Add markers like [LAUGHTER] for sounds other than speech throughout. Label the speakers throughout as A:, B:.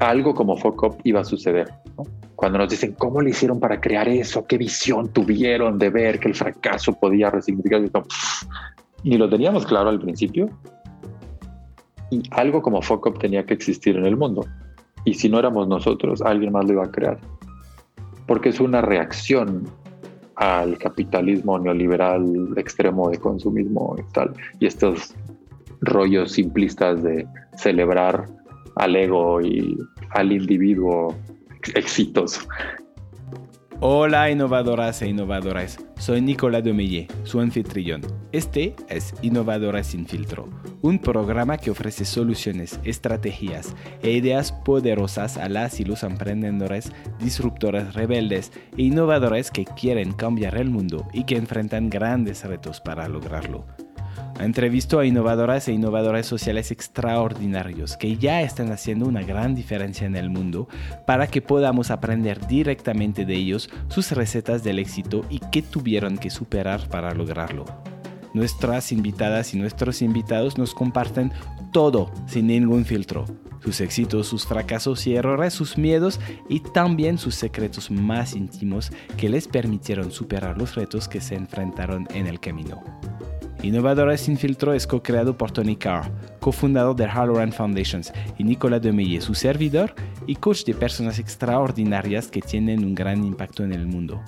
A: algo como Focop iba a suceder. Cuando nos dicen cómo le hicieron para crear eso, qué visión tuvieron de ver que el fracaso podía resignificar, ni lo teníamos claro al principio. Y algo como Focop tenía que existir en el mundo. Y si no éramos nosotros, alguien más lo iba a crear. Porque es una reacción al capitalismo neoliberal extremo de consumismo y tal. Y estos rollos simplistas de celebrar al ego y al individuo exitoso.
B: Hola innovadoras e innovadores, soy Nicolás Domeye, su anfitrión. Este es Innovadoras sin filtro, un programa que ofrece soluciones, estrategias e ideas poderosas a las y los emprendedores, disruptores rebeldes e innovadores que quieren cambiar el mundo y que enfrentan grandes retos para lograrlo. Entrevisto a innovadoras e innovadores sociales extraordinarios que ya están haciendo una gran diferencia en el mundo para que podamos aprender directamente de ellos sus recetas del éxito y qué tuvieron que superar para lograrlo. Nuestras invitadas y nuestros invitados nos comparten todo sin ningún filtro. Sus éxitos, sus fracasos y errores, sus miedos y también sus secretos más íntimos que les permitieron superar los retos que se enfrentaron en el camino. Innovadores sin filtro es co-creado por Tony Carr, cofundador de Halloran Foundations, y Nicolas Demeye, su servidor y coach de personas extraordinarias que tienen un gran impacto en el mundo.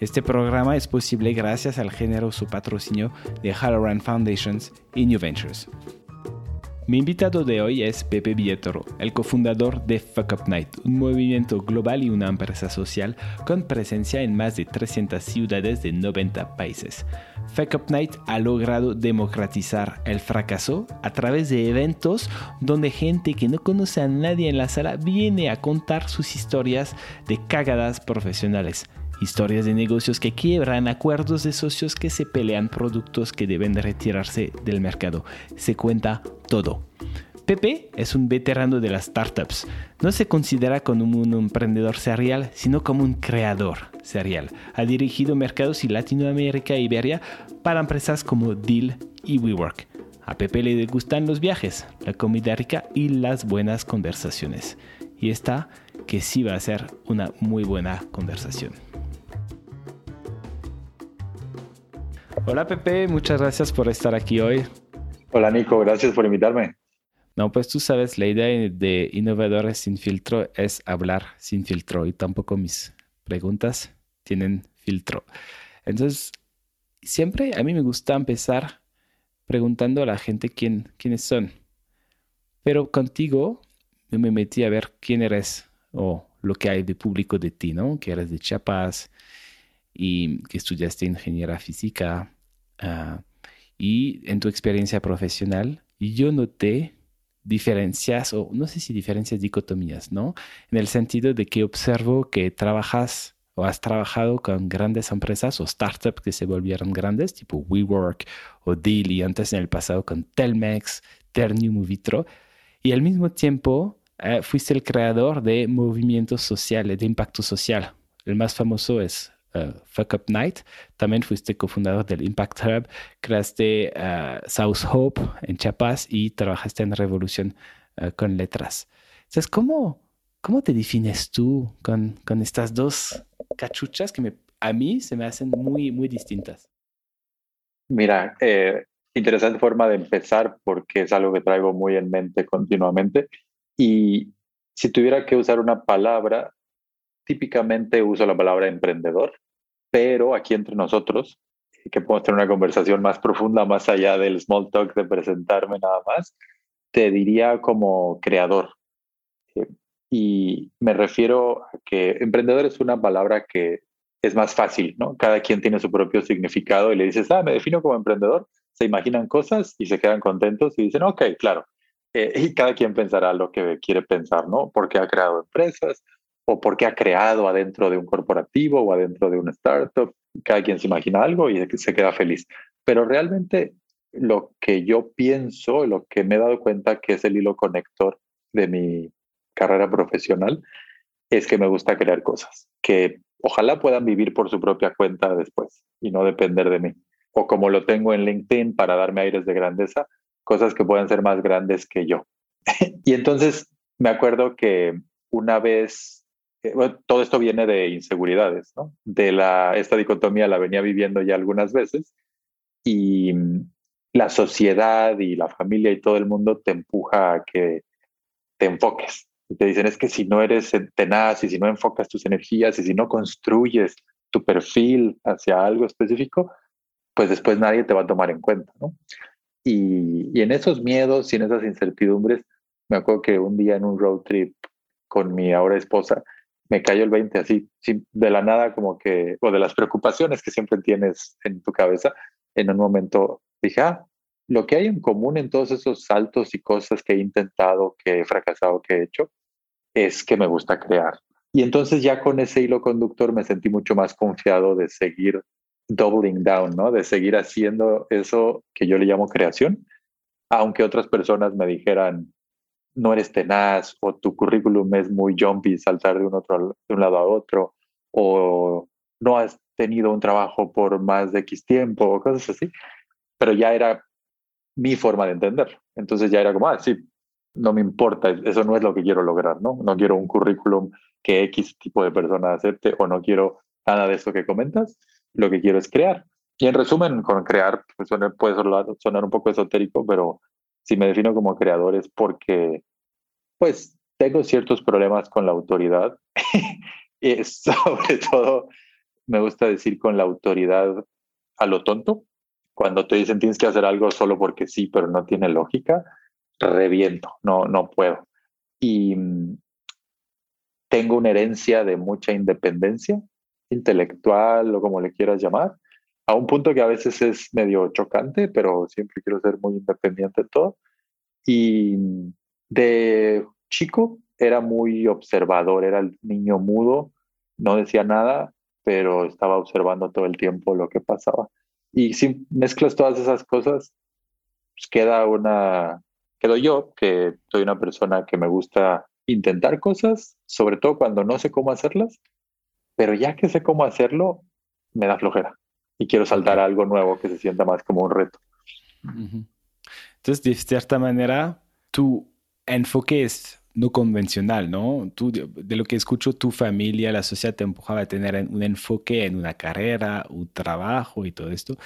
B: Este programa es posible gracias al generoso patrocinio de Halloran Foundations y New Ventures. Mi invitado de hoy es Pepe Vietoro, el cofundador de Fuck Up Night, un movimiento global y una empresa social con presencia en más de 300 ciudades de 90 países. Fuck Up Night ha logrado democratizar el fracaso a través de eventos donde gente que no conoce a nadie en la sala viene a contar sus historias de cagadas profesionales historias de negocios que quiebran, acuerdos de socios que se pelean, productos que deben retirarse del mercado. Se cuenta todo. Pepe es un veterano de las startups. No se considera como un emprendedor serial, sino como un creador serial. Ha dirigido mercados en Latinoamérica e Iberia para empresas como Deal y WeWork. A Pepe le gustan los viajes, la comida rica y las buenas conversaciones. Y esta que sí va a ser una muy buena conversación. Hola Pepe, muchas gracias por estar aquí hoy.
A: Hola Nico, gracias por invitarme.
B: No, pues tú sabes, la idea de Innovadores sin filtro es hablar sin filtro y tampoco mis preguntas tienen filtro. Entonces, siempre a mí me gusta empezar preguntando a la gente quién, quiénes son. Pero contigo me metí a ver quién eres o lo que hay de público de ti, ¿no? Que eres de Chiapas, y que estudiaste ingeniería física ah, y en tu experiencia profesional, yo noté diferencias, o no sé si diferencias, dicotomías, ¿no? En el sentido de que observo que trabajas o has trabajado con grandes empresas o startups que se volvieron grandes, tipo WeWork o Deal, y antes en el pasado con Telmex, Ternium Movitro, y al mismo tiempo eh, fuiste el creador de movimientos sociales, de impacto social. El más famoso es uh, Fuck Up Night. También fuiste cofundador del Impact Hub, creaste uh, South Hope en Chiapas y trabajaste en Revolución uh, con letras. Entonces, ¿cómo, ¿cómo te defines tú con, con estas dos cachuchas que me, a mí se me hacen muy, muy distintas?
A: Mira, eh, interesante forma de empezar porque es algo que traigo muy en mente continuamente. Y si tuviera que usar una palabra, típicamente uso la palabra emprendedor, pero aquí entre nosotros, que podemos tener una conversación más profunda, más allá del small talk de presentarme nada más, te diría como creador. Eh, y me refiero a que emprendedor es una palabra que es más fácil, ¿no? Cada quien tiene su propio significado y le dices, ah, me defino como emprendedor, se imaginan cosas y se quedan contentos y dicen, ok, claro. Eh, y cada quien pensará lo que quiere pensar, ¿no? Porque ha creado empresas, o porque ha creado adentro de un corporativo o adentro de una startup. Cada quien se imagina algo y se queda feliz. Pero realmente lo que yo pienso, lo que me he dado cuenta que es el hilo conector de mi carrera profesional, es que me gusta crear cosas que ojalá puedan vivir por su propia cuenta después y no depender de mí. O como lo tengo en LinkedIn para darme aires de grandeza, cosas que puedan ser más grandes que yo. [LAUGHS] y entonces me acuerdo que una vez, todo esto viene de inseguridades, ¿no? De la, esta dicotomía la venía viviendo ya algunas veces y mm, la sociedad y la familia y todo el mundo te empuja a que te enfoques. te dicen, es que si no eres tenaz y si no enfocas tus energías y si no construyes tu perfil hacia algo específico, pues después nadie te va a tomar en cuenta, ¿no? Y, y en esos miedos y en esas incertidumbres, me acuerdo que un día en un road trip con mi ahora esposa, me cayó el 20 así, de la nada como que, o de las preocupaciones que siempre tienes en tu cabeza, en un momento dije, ah, lo que hay en común en todos esos saltos y cosas que he intentado, que he fracasado, que he hecho, es que me gusta crear. Y entonces ya con ese hilo conductor me sentí mucho más confiado de seguir doubling down, ¿no? De seguir haciendo eso que yo le llamo creación, aunque otras personas me dijeran, no eres tenaz o tu currículum es muy jumpy, saltar de un, otro, de un lado a otro, o no has tenido un trabajo por más de X tiempo, cosas así, pero ya era mi forma de entenderlo. Entonces ya era como, ah, sí, no me importa, eso no es lo que quiero lograr, ¿no? No quiero un currículum que X tipo de persona acepte o no quiero nada de eso que comentas, lo que quiero es crear. Y en resumen, con crear pues, puede sonar un poco esotérico, pero si me defino como creador es porque, pues, tengo ciertos problemas con la autoridad y [LAUGHS] sobre [LAUGHS] todo me gusta decir con la autoridad a lo tonto. Cuando te dicen tienes que hacer algo solo porque sí, pero no tiene lógica, reviento, no, no puedo. Y mm, tengo una herencia de mucha independencia intelectual o como le quieras llamar, a un punto que a veces es medio chocante, pero siempre quiero ser muy independiente de todo. Y de chico era muy observador, era el niño mudo, no decía nada, pero estaba observando todo el tiempo lo que pasaba. Y si mezclas todas esas cosas, pues queda una, quedo yo, que soy una persona que me gusta intentar cosas, sobre todo cuando no sé cómo hacerlas, pero ya que sé cómo hacerlo, me da flojera y quiero saltar a algo nuevo que se sienta más como un reto.
B: Entonces, de cierta manera, tu enfoque es no convencional, ¿no? Tú, de lo que escucho, tu familia, la sociedad te empujaba a tener un enfoque en una carrera, un trabajo y todo esto,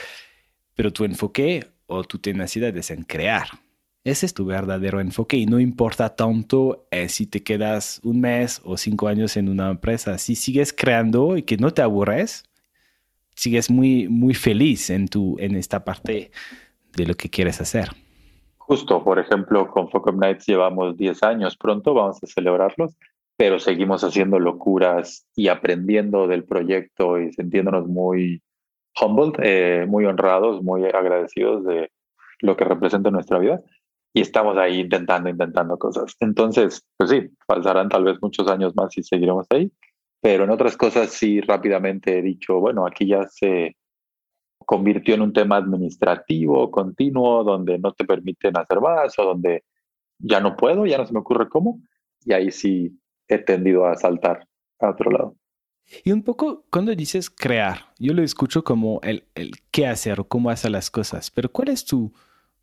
B: pero tu enfoque o tu tenacidad es en crear. Ese es tu verdadero enfoque y no importa tanto eh, si te quedas un mes o cinco años en una empresa. Si sigues creando y que no te aburres, sigues muy, muy feliz en, tu, en esta parte de lo que quieres hacer.
A: Justo, por ejemplo, con Focus Nights llevamos 10 años, pronto vamos a celebrarlos, pero seguimos haciendo locuras y aprendiendo del proyecto y sintiéndonos muy humbled, eh, muy honrados, muy agradecidos de lo que representa nuestra vida. Y estamos ahí intentando, intentando cosas. Entonces, pues sí, pasarán tal vez muchos años más y seguiremos ahí, pero en otras cosas sí rápidamente he dicho, bueno, aquí ya se convirtió en un tema administrativo, continuo, donde no te permiten hacer más o donde ya no puedo, ya no se me ocurre cómo, y ahí sí he tendido a saltar a otro lado.
B: Y un poco cuando dices crear, yo lo escucho como el, el qué hacer o cómo hacer las cosas, pero ¿cuál es tu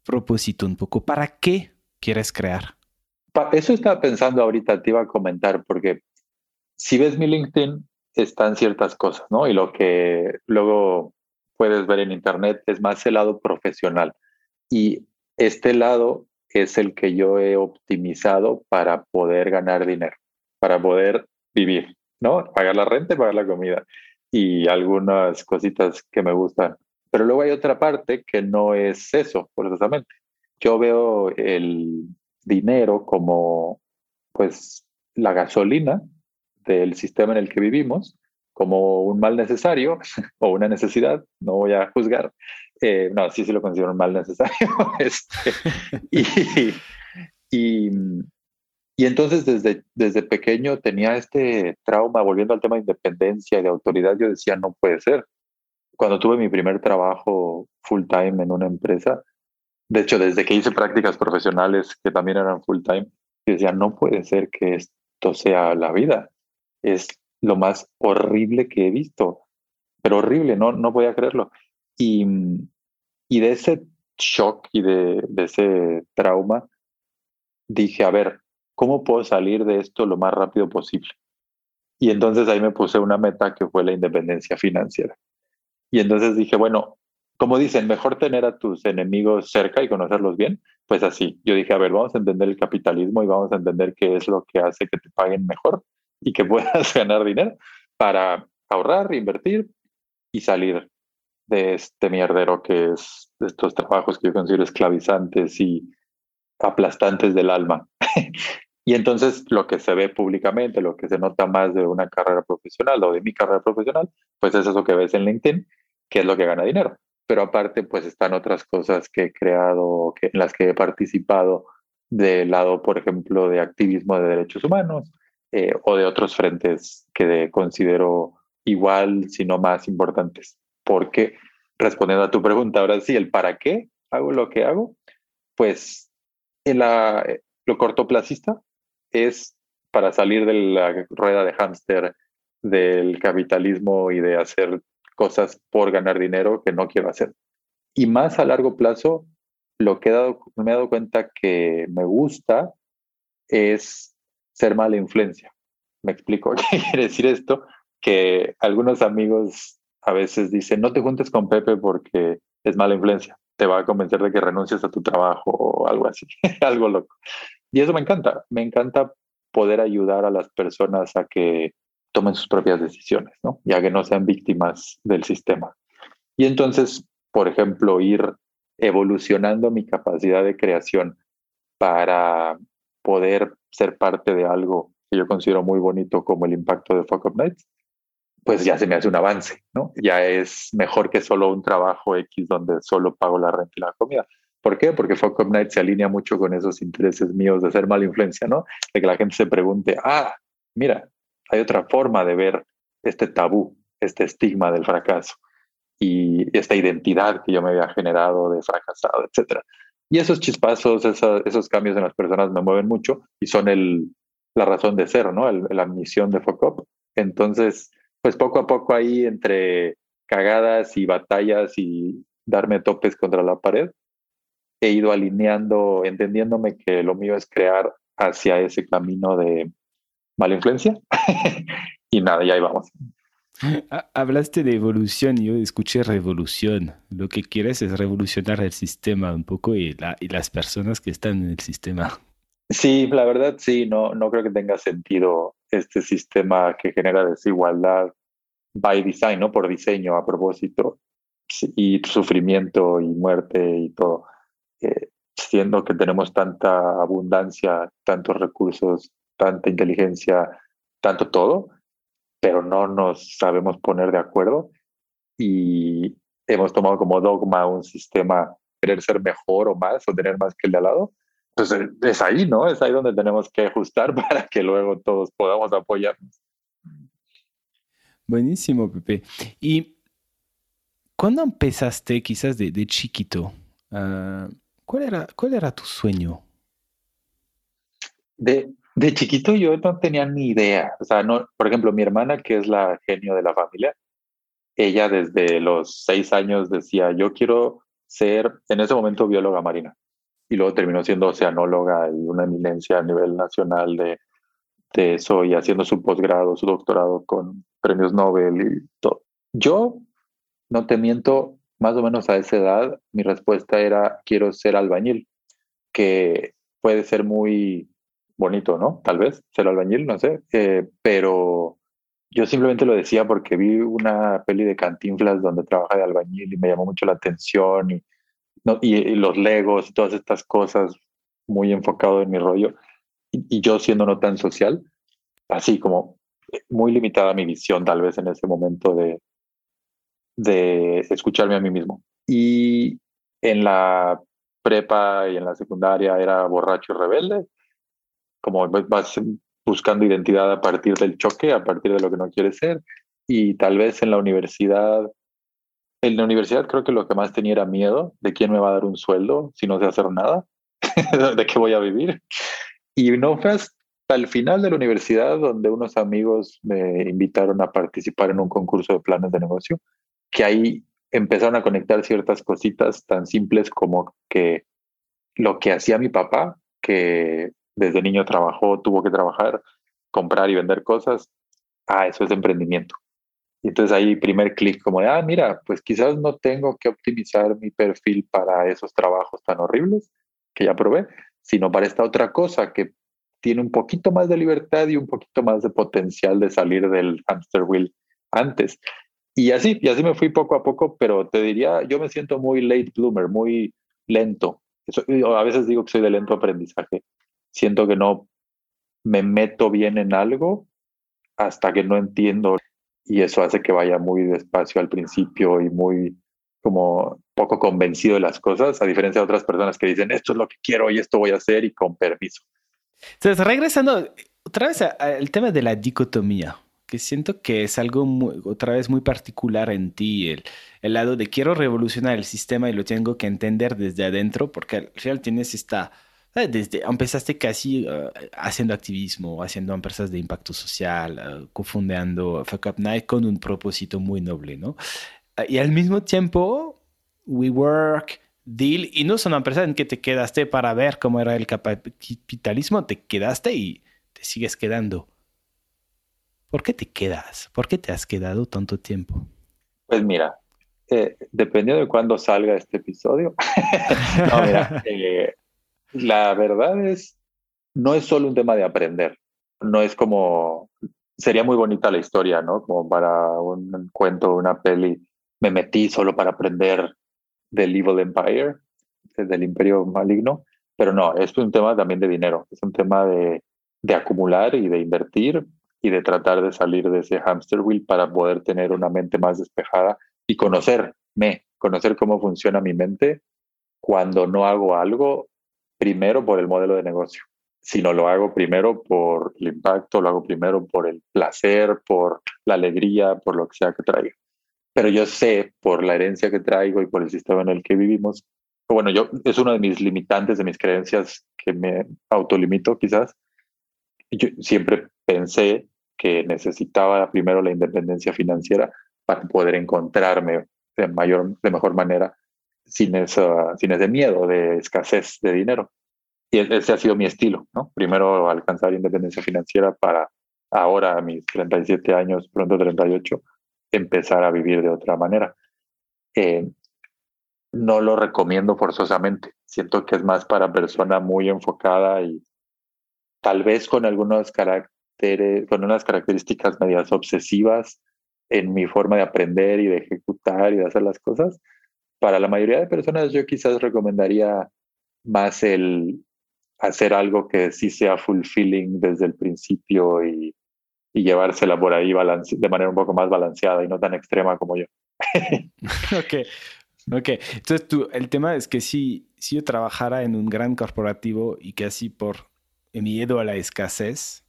B: propósito un poco? ¿Para qué quieres crear?
A: Eso estaba pensando ahorita, te iba a comentar, porque si ves mi LinkedIn, están ciertas cosas, ¿no? Y lo que luego puedes ver en Internet es más el lado profesional. Y este lado es el que yo he optimizado para poder ganar dinero, para poder vivir, ¿no? Pagar la renta pagar la comida y algunas cositas que me gustan. Pero luego hay otra parte que no es eso, forzosamente. Yo veo el dinero como, pues, la gasolina del sistema en el que vivimos como un mal necesario [LAUGHS] o una necesidad, no voy a juzgar. Eh, no, sí, sí lo considero un mal necesario. [LAUGHS] este, y, y, y, entonces desde, desde pequeño tenía este trauma, volviendo al tema de independencia y de autoridad, yo decía, no puede ser. Cuando tuve mi primer trabajo full time en una empresa, de hecho, desde que hice prácticas profesionales que también eran full time, yo decía, no puede ser que esto sea la vida es lo más horrible que he visto, pero horrible, no, no voy a creerlo. Y, y de ese shock y de, de ese trauma, dije, a ver, ¿cómo puedo salir de esto lo más rápido posible? Y entonces ahí me puse una meta que fue la independencia financiera. Y entonces dije, bueno, como dicen, mejor tener a tus enemigos cerca y conocerlos bien, pues así. Yo dije, a ver, vamos a entender el capitalismo y vamos a entender qué es lo que hace que te paguen mejor y que puedas [LAUGHS] ganar dinero para ahorrar, invertir y salir de este mierdero que es de estos trabajos que yo considero esclavizantes y aplastantes del alma. [LAUGHS] y entonces lo que se ve públicamente, lo que se nota más de una carrera profesional o de mi carrera profesional, pues es eso que ves en LinkedIn, que es lo que gana dinero. Pero aparte, pues están otras cosas que he creado, que, en las que he participado del lado, por ejemplo, de activismo de derechos humanos eh, o de otros frentes que considero igual, si no más importantes. Porque, respondiendo a tu pregunta, ahora sí, el para qué hago lo que hago, pues en la, eh, lo cortoplacista es para salir de la rueda de hámster del capitalismo y de hacer cosas por ganar dinero que no quiero hacer. Y más a largo plazo, lo que he dado, me he dado cuenta que me gusta es ser mala influencia. Me explico [LAUGHS] qué quiere decir esto, que algunos amigos a veces dicen, no te juntes con Pepe porque es mala influencia, te va a convencer de que renuncies a tu trabajo o algo así, [LAUGHS] algo loco. Y eso me encanta, me encanta poder ayudar a las personas a que tomen sus propias decisiones, ¿no? Ya que no sean víctimas del sistema. Y entonces, por ejemplo, ir evolucionando mi capacidad de creación para poder ser parte de algo que yo considero muy bonito como el impacto de Fuck Up Nights, pues ya se me hace un avance, ¿no? Ya es mejor que solo un trabajo X donde solo pago la renta y la comida. ¿Por qué? Porque Fuck Up Night se alinea mucho con esos intereses míos de ser mala influencia, ¿no? De que la gente se pregunte, ah, mira, hay otra forma de ver este tabú, este estigma del fracaso y esta identidad que yo me había generado de fracasado, etc. Y esos chispazos, esos cambios en las personas me mueven mucho y son el, la razón de ser, ¿no? la misión de Focop. Entonces, pues poco a poco ahí entre cagadas y batallas y darme topes contra la pared, he ido alineando, entendiéndome que lo mío es crear hacia ese camino de mala influencia. [LAUGHS] y nada, ya ahí vamos.
B: Hablaste de evolución, yo escuché revolución. Lo que quieres es revolucionar el sistema un poco y, la, y las personas que están en el sistema.
A: Sí, la verdad sí, no, no creo que tenga sentido este sistema que genera desigualdad by design, ¿no? Por diseño, a propósito, y sufrimiento y muerte y todo. Eh, siendo que tenemos tanta abundancia, tantos recursos, tanta inteligencia, tanto todo, pero no nos sabemos poner de acuerdo y hemos tomado como dogma un sistema querer ser mejor o más o tener más que el de al lado entonces es ahí, ¿no? Es ahí donde tenemos que ajustar [LAUGHS] para que luego todos podamos apoyarnos.
B: Buenísimo, Pepe. ¿Y cuándo empezaste quizás de, chiquito? Ah, ¿cuál, era, ¿Cuál era tu sueño?
A: De, de chiquito yo no tenía ni idea. O sea, no, por ejemplo, mi hermana, que es la genio de la familia, ella desde los seis años decía, yo quiero ser, en ese momento, bióloga marina y luego terminó siendo oceanóloga y una eminencia a nivel nacional de, de eso y haciendo su posgrado, su doctorado con premios Nobel y todo. Yo, no te miento, más o menos a esa edad, mi respuesta era quiero ser albañil, que puede ser muy bonito, ¿no? Tal vez ser albañil, no sé, eh, pero yo simplemente lo decía porque vi una peli de Cantinflas donde trabaja de albañil y me llamó mucho la atención y los legos todas estas cosas, muy enfocado en mi rollo. Y, yo siendo no tan social, así como muy limitada mi visión tal vez en ese momento de, de escucharme a mí mismo. Y en la prepa y en la secundaria era borracho y rebelde, como vas buscando identidad a partir del choque, a partir de lo que no quieres ser. Y tal vez en la universidad en la universidad creo que lo que más tenía era miedo de quién me va a dar un sueldo si no sé hacer nada, [LAUGHS] de qué voy a vivir. Y no fue hasta el final de la universidad donde unos amigos me invitaron a participar en un concurso de planes de negocio, que ahí empezaron a conectar ciertas cositas tan simples como que lo que hacía mi papá, que desde niño trabajó, tuvo que trabajar, comprar y vender cosas, ah, eso es emprendimiento. Y entonces ahí primer clic como de, ah, mira, pues quizás no tengo que optimizar mi perfil para esos trabajos tan horribles que ya probé, sino para esta otra cosa que tiene un poquito más de libertad y un poquito más de potencial de salir del hamster wheel antes. Y así, y así me fui poco a poco, pero te diría, yo me siento muy late bloomer, muy lento. a veces digo que soy de lento aprendizaje. Siento que no me meto bien en algo hasta que no entiendo y eso hace que vaya muy despacio al principio y muy como poco convencido de las cosas, a diferencia de otras personas que dicen, esto es lo que quiero y esto voy a hacer y con permiso.
B: Entonces, regresando otra vez al tema de la dicotomía, que siento que es algo otra vez muy particular en ti, el, el, lado de quiero revolucionar el sistema y lo tengo que entender desde adentro, porque al final tienes esta, desde, empezaste casi eh, haciendo activismo, haciendo empresas de impacto social, uh, cofundando Fuck Up Night con un propósito muy noble, ¿no? y al mismo tiempo, WeWork, Deal, y no son empresas en que te quedaste para ver cómo era el capitalismo, te quedaste y te sigues quedando. ¿Por qué te quedas? ¿Por qué te has quedado tanto tiempo?
A: Pues mira, eh, dependiendo de cuándo salga este episodio, [LAUGHS] no, mira, [LAUGHS] eh, la verdad es, no es solo un tema de aprender, no es como, sería muy bonita la historia, ¿no? Como para un cuento, una peli, me metí solo para aprender del Evil Empire, del imperio maligno, pero no, es un tema también de dinero, es un tema de, de acumular y de invertir y de tratar de salir de ese hamster wheel para poder tener una mente más despejada y conocerme, conocer cómo funciona mi mente cuando no hago algo primero por el modelo de negocio, sino lo hago primero por el impacto, lo hago primero por el placer, por la alegría, por lo que sea que traiga. Pero yo sé por la herencia que traigo y por el sistema en el que vivimos, bueno, yo es uno de mis limitantes, de mis creencias que me autolimito quizás. Yo siempre pensé que necesitaba primero la independencia financiera para poder encontrarme de, mayor, de mejor manera sin, esa, sin ese miedo de escasez de dinero. Y e, ese ha sido mi estilo, ¿no? Primero alcanzar independencia financiera para ahora, a mis 37 años, pronto 38, empezar a vivir de otra manera. Eh, no lo recomiendo forzosamente. Siento que es más para persona muy enfocada y tal vez con algunos caracteres con unas características medias obsesivas en mi forma de aprender y de ejecutar y de hacer las cosas. Para la mayoría de personas yo quizás recomendaría más el hacer algo que sí sea fulfilling desde el principio y, y llevársela por ahí de manera un poco más balanceada y no tan extrema como yo. [LAUGHS]
B: ok, ok. Entonces tú, el tema es que si, si yo trabajara en un gran corporativo y que así por miedo a la escasez,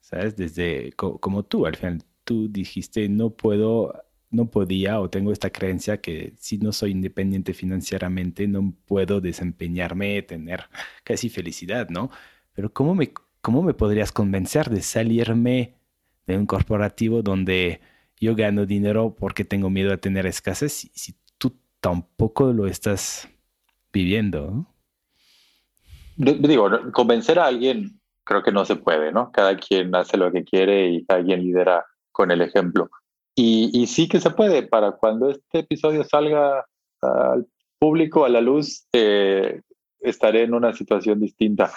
B: ¿sabes? Desde como tú, al final tú dijiste, no puedo, no podía o tengo esta creencia que si no soy independiente financieramente no puedo desempeñarme, tener casi felicidad, ¿no? Pero ¿cómo me, cómo me podrías convencer de salirme de un corporativo donde yo gano dinero porque tengo miedo a tener escasez si, si tú tampoco lo estás viviendo?
A: Digo, convencer a alguien creo que no se puede, ¿no? Cada quien hace lo que quiere y cada quien lidera con el ejemplo. Y, sí que se puede, para cuando este episodio salga al público, a la luz, eh, estaré en una situación distinta.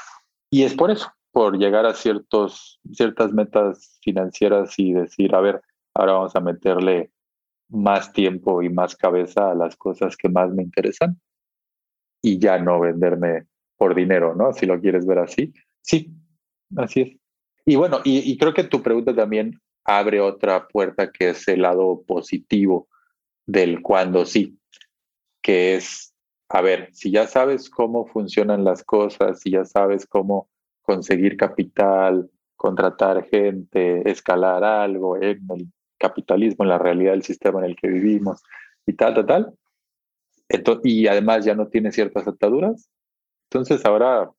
A: Y es por eso, por llegar a ciertos, ciertas metas financieras y decir, a ver, ahora vamos a meterle más tiempo y más cabeza a las cosas que más me interesan y ya no venderme por dinero, ¿no? Si lo quieres ver así. Sí, Así es. Y bueno, y, creo que tu pregunta también abre otra puerta que es el lado positivo del cuando sí, que es, a ver, si ya sabes cómo funcionan las cosas, si ya sabes cómo conseguir capital, contratar gente, escalar algo en el capitalismo, en la realidad del sistema en el que vivimos y tal, tal, tal, y además ya no tiene ciertas ataduras, entonces ahora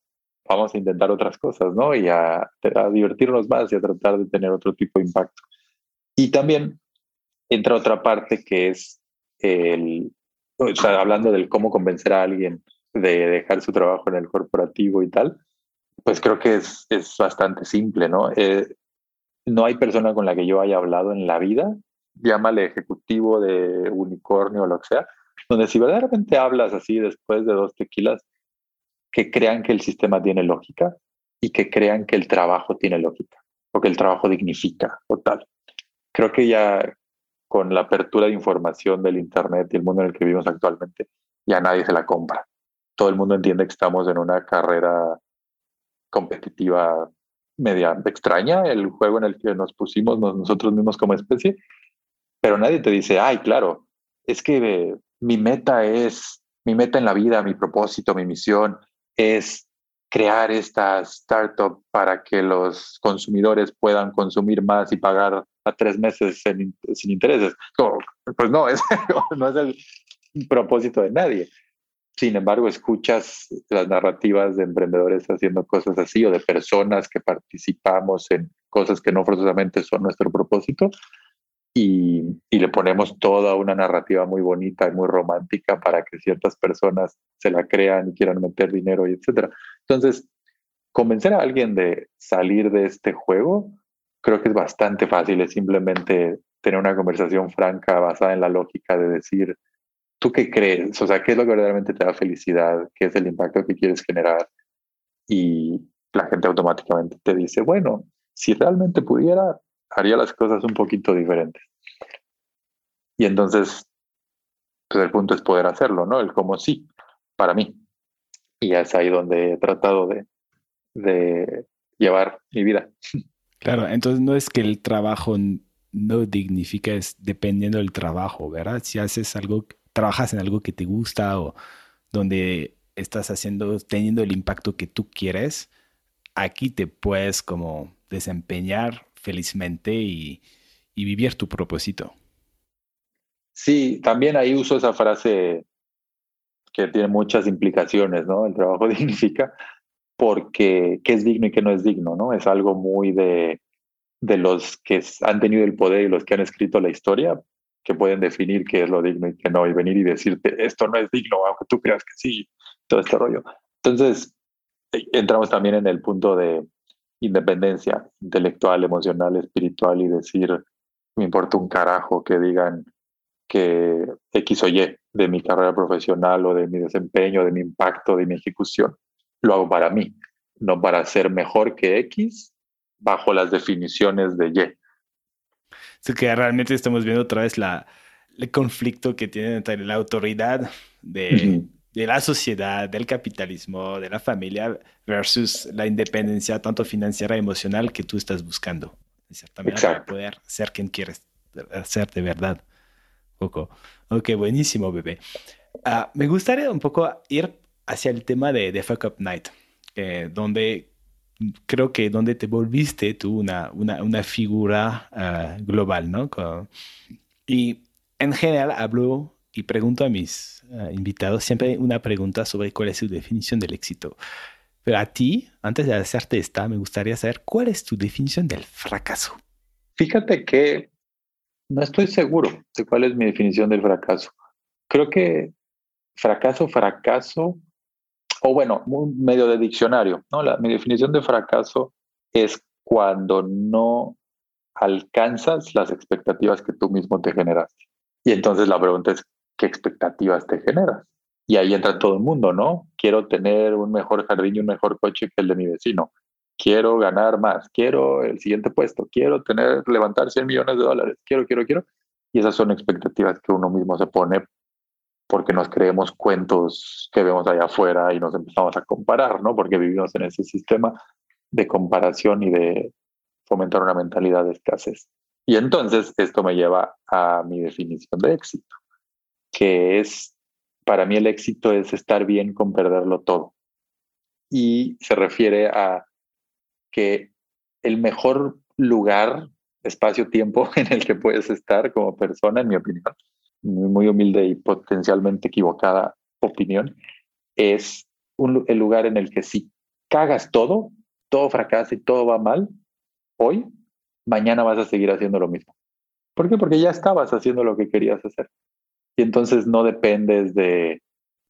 A: vamos a intentar otras cosas, ¿no? Y a, divertirnos más y a tratar de tener otro tipo de impacto. Y también entra otra parte que es el, o sea, hablando del cómo convencer a alguien de dejar su trabajo en el corporativo y tal, Pues creo que es, es bastante simple, ¿no? Eh, no hay persona con la que yo haya hablado en la vida, llámale ejecutivo de unicornio o lo que sea, donde si verdaderamente hablas así después de dos tequilas, que crean que el sistema tiene lógica y que crean que el trabajo tiene lógica o que el trabajo dignifica o tal. Creo que ya con la apertura de información del Internet y el mundo en el que vivimos actualmente, ya nadie se la compra. Todo el mundo entiende que estamos en una carrera competitiva media extraña, el juego en el que nos pusimos nosotros mismos como especie, pero nadie te dice, ay, claro, es que mi meta es, mi meta en la vida, mi propósito, mi misión es crear esta startup para que los consumidores puedan consumir más y pagar a tres meses sin intereses. pues no, es, [LAUGHS] no es el propósito de nadie. Sin embargo, escuchas las narrativas de emprendedores haciendo cosas así o de personas que participamos en cosas que no forzosamente son nuestro propósito y, le ponemos toda una narrativa muy bonita y muy romántica para que ciertas personas se la crean y quieran meter dinero y etcétera. Entonces, convencer a alguien de salir de este juego creo que es bastante fácil, es simplemente tener una conversación franca basada en la lógica de decir, ¿tú qué crees? O sea, ¿qué es lo que verdaderamente te da felicidad? ¿Qué es el impacto que quieres generar? Y la gente automáticamente te dice, bueno, si realmente pudiera, haría las cosas un poquito diferentes. Y entonces, pues el punto es poder hacerlo, ¿no? El cómo sí, para mí. Y es ahí donde he tratado de, de llevar mi vida.
B: Claro, entonces no es que el trabajo no dignifica, es dependiendo del trabajo, ¿verdad? Si haces algo, trabajas en algo que te gusta o donde estás haciendo, teniendo el impacto que tú quieres, aquí te puedes como desempeñar felizmente y, vivir tu propósito.
A: Sí, también ahí uso esa frase que tiene muchas implicaciones, ¿no? El trabajo [LAUGHS] dignifica, porque qué es digno y qué no es digno, ¿no? Es algo muy de, de los que han tenido el poder y los que han escrito la historia, que pueden definir qué es lo digno y qué no, y venir y decirte, esto no es digno, aunque tú creas que sí, todo este rollo. Entonces, eh, entramos también en el punto de independencia intelectual, emocional, espiritual y decir, me importa un carajo que digan que X o Y de mi carrera profesional o de mi desempeño, de mi impacto, de mi ejecución. Lo hago para mí, no para ser mejor que X bajo las definiciones de Y.
B: Es que realmente estamos viendo otra vez la, el conflicto que tiene entre la autoridad de, de la sociedad, del capitalismo, de la familia, versus la independencia tanto financiera y emocional que tú estás buscando. De cierta manera, para poder ser quien quieres ser de verdad. Poco. Ok, buenísimo, bebé. Ah, me gustaría un poco ir hacia el tema de, de Fuck Up Night, donde creo que donde te volviste tú una, una, una figura ah, global, ¿no? y en general hablo y pregunto a mis ah, invitados siempre una pregunta sobre cuál es su definición del éxito. Pero a ti, antes de hacerte esta, me gustaría saber cuál es tu definición del fracaso.
A: Fíjate que no estoy seguro de cuál es mi definición del fracaso. Creo que fracaso, fracaso, o bueno, un medio de diccionario, ¿no? Mi definición de fracaso es cuando no alcanzas las expectativas que tú mismo te generaste. Y entonces la pregunta es, ¿qué expectativas te generas? Y ahí entra todo el mundo, ¿no? Quiero tener un mejor jardín y un mejor coche que el de mi vecino quiero ganar más, quiero el siguiente puesto, quiero tener, levantar 100 millones de dólares, quiero, quiero, quiero. Y esas son expectativas que uno mismo se pone porque nos creemos cuentos que vemos allá afuera y nos empezamos a comparar, ¿no? Porque vivimos en ese sistema de comparación y de fomentar una mentalidad de escasez. Y entonces esto me lleva a mi definición de éxito, que es, para mí el éxito es estar bien con perderlo todo. Y se refiere a que el mejor lugar, espacio-tiempo [LAUGHS] en el que puedes estar como persona, en mi opinión, muy humilde y potencialmente equivocada opinión, es el lugar en el que si cagas todo, todo fracasa y todo va mal, hoy, mañana vas a seguir haciendo lo mismo. ¿Por qué? Porque ya estabas haciendo lo que querías hacer. Y entonces no dependes de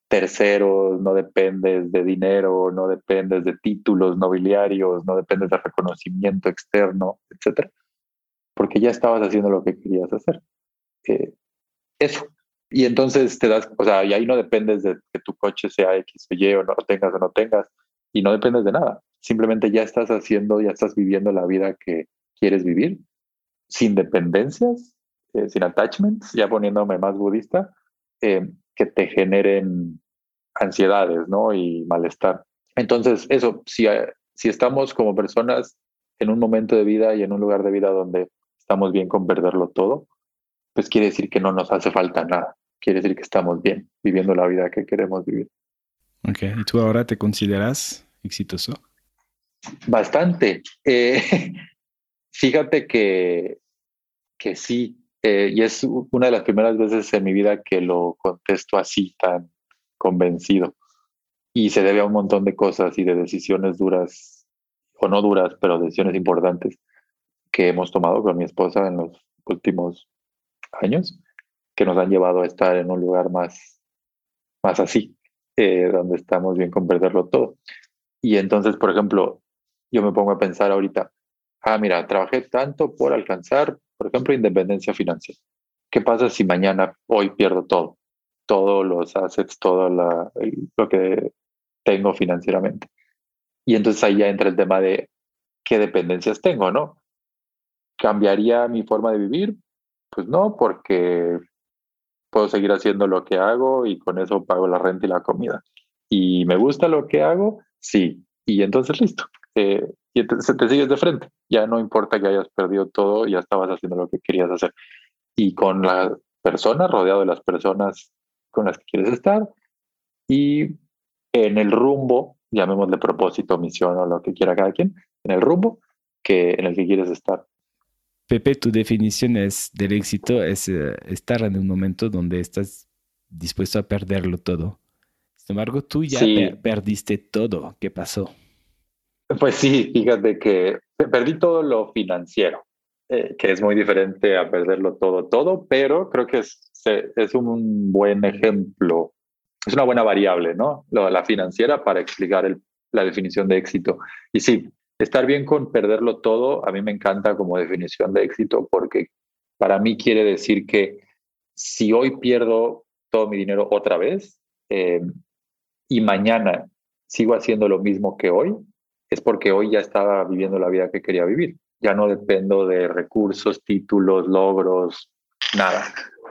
A: terceros, no dependes de dinero, no dependes de títulos nobiliarios, no dependes de reconocimiento externo, etcétera, porque ya estabas haciendo lo que querías hacer. Eso. Y entonces te das, o sea, y ahí no dependes de que tu coche sea X o Y o no lo tengas o no tengas, y no dependes de nada. Simplemente ya estás haciendo, ya estás viviendo la vida que quieres vivir, sin dependencias, eh, sin attachments, ya poniéndome más budista, eh, que te generen ansiedades, ¿no? Y malestar. Entonces, eso, si, eh, si estamos como personas en un momento de vida y en un lugar de vida donde estamos bien con perderlo todo, pues quiere decir que no nos hace falta nada. Quiere decir que estamos bien viviendo la vida que queremos vivir.
B: Ok, ¿y tú ahora te consideras exitoso?
A: Bastante. Eh, [LAUGHS] fíjate que, que sí, eh, y es una de las primeras veces en mi vida que lo contesto así, tan convencido. Y se debe a un montón de cosas y de decisiones duras, o no duras, pero decisiones importantes que hemos tomado con mi esposa en los últimos años, que nos han llevado a estar en un lugar más, más así, eh, donde estamos bien con perderlo todo. Y entonces, por ejemplo, yo me pongo a pensar ahorita, ah, mira, trabajé tanto por alcanzar, por ejemplo, independencia financiera. ¿Qué pasa si mañana, hoy pierdo todo? Todos los assets, todo la, lo que tengo financieramente. Y entonces ahí ya entra el tema de qué dependencias tengo, ¿no? ¿Cambiaría mi forma de vivir? Pues no, porque puedo seguir haciendo lo que hago y con eso pago la renta y la comida. ¿Y me gusta lo que hago? Sí. Y entonces listo. Eh, y entonces te sigues de frente. Ya no importa que hayas perdido todo, ya estabas haciendo lo que querías hacer. Y con la persona, rodeado de las personas con las que quieres estar, y en el rumbo, llamémosle propósito, misión o lo que quiera cada quien, en el rumbo que, en el que quieres estar.
B: Pepe, tu definición es, del éxito es eh, estar en un momento donde estás dispuesto a perderlo todo. Sin embargo, tú ya perdiste todo. ¿Qué pasó?
A: Pues sí, fíjate que perdí todo lo financiero, eh, que es muy diferente a perderlo todo, todo, pero creo que es, un buen ejemplo, es una buena variable, ¿no? La financiera para explicar la definición de éxito. Y sí, estar bien con perderlo todo, a mí me encanta como definición de éxito porque para mí quiere decir que si hoy pierdo todo mi dinero otra vez eh, y mañana sigo haciendo lo mismo que hoy, es porque hoy ya estaba viviendo la vida que quería vivir. Ya no dependo de recursos, títulos, logros, nada.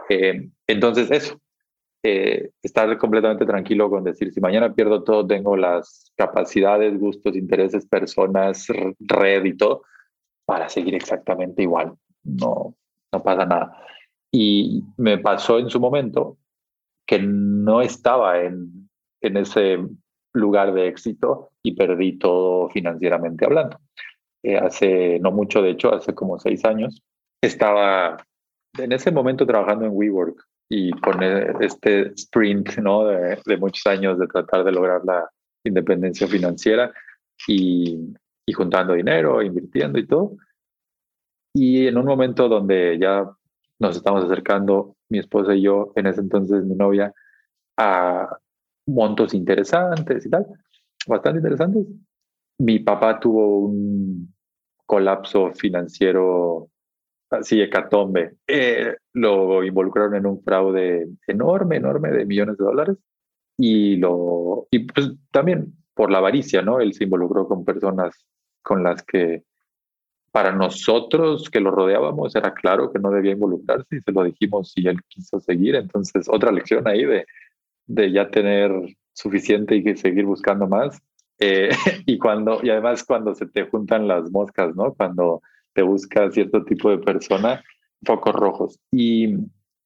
A: Eh, entonces, eso, eh, estar completamente tranquilo con decir, si mañana pierdo todo, tengo las capacidades, gustos, intereses, personas, red y todo, para seguir exactamente igual. No, no pasa nada. Y me pasó en su momento que no estaba en, en ese lugar de éxito y perdí todo financieramente hablando. Eh, hace no mucho, de hecho, hace como seis años, estaba en ese momento trabajando en WeWork y con e, este sprint ¿no? de, muchos años de tratar de lograr la independencia financiera y, y juntando dinero, invirtiendo y todo. Y en un momento donde ya nos estamos acercando, mi esposa y yo, en ese entonces mi novia, a montos interesantes y tal, bastante interesantes. Mi papá tuvo un colapso financiero así hecatombe. Eh, lo involucraron en un fraude enorme, enorme de millones de dólares y lo y pues también por la avaricia, ¿no? Él se involucró con personas con las que para nosotros que lo rodeábamos era claro que no debía involucrarse y se lo dijimos y él quiso seguir. Entonces, otra lección ahí de de ya tener suficiente y que seguir buscando más. Eh, [LAUGHS] y cuando, y además cuando se te juntan las moscas, ¿no? Cuando te busca cierto tipo de persona, focos rojos. Y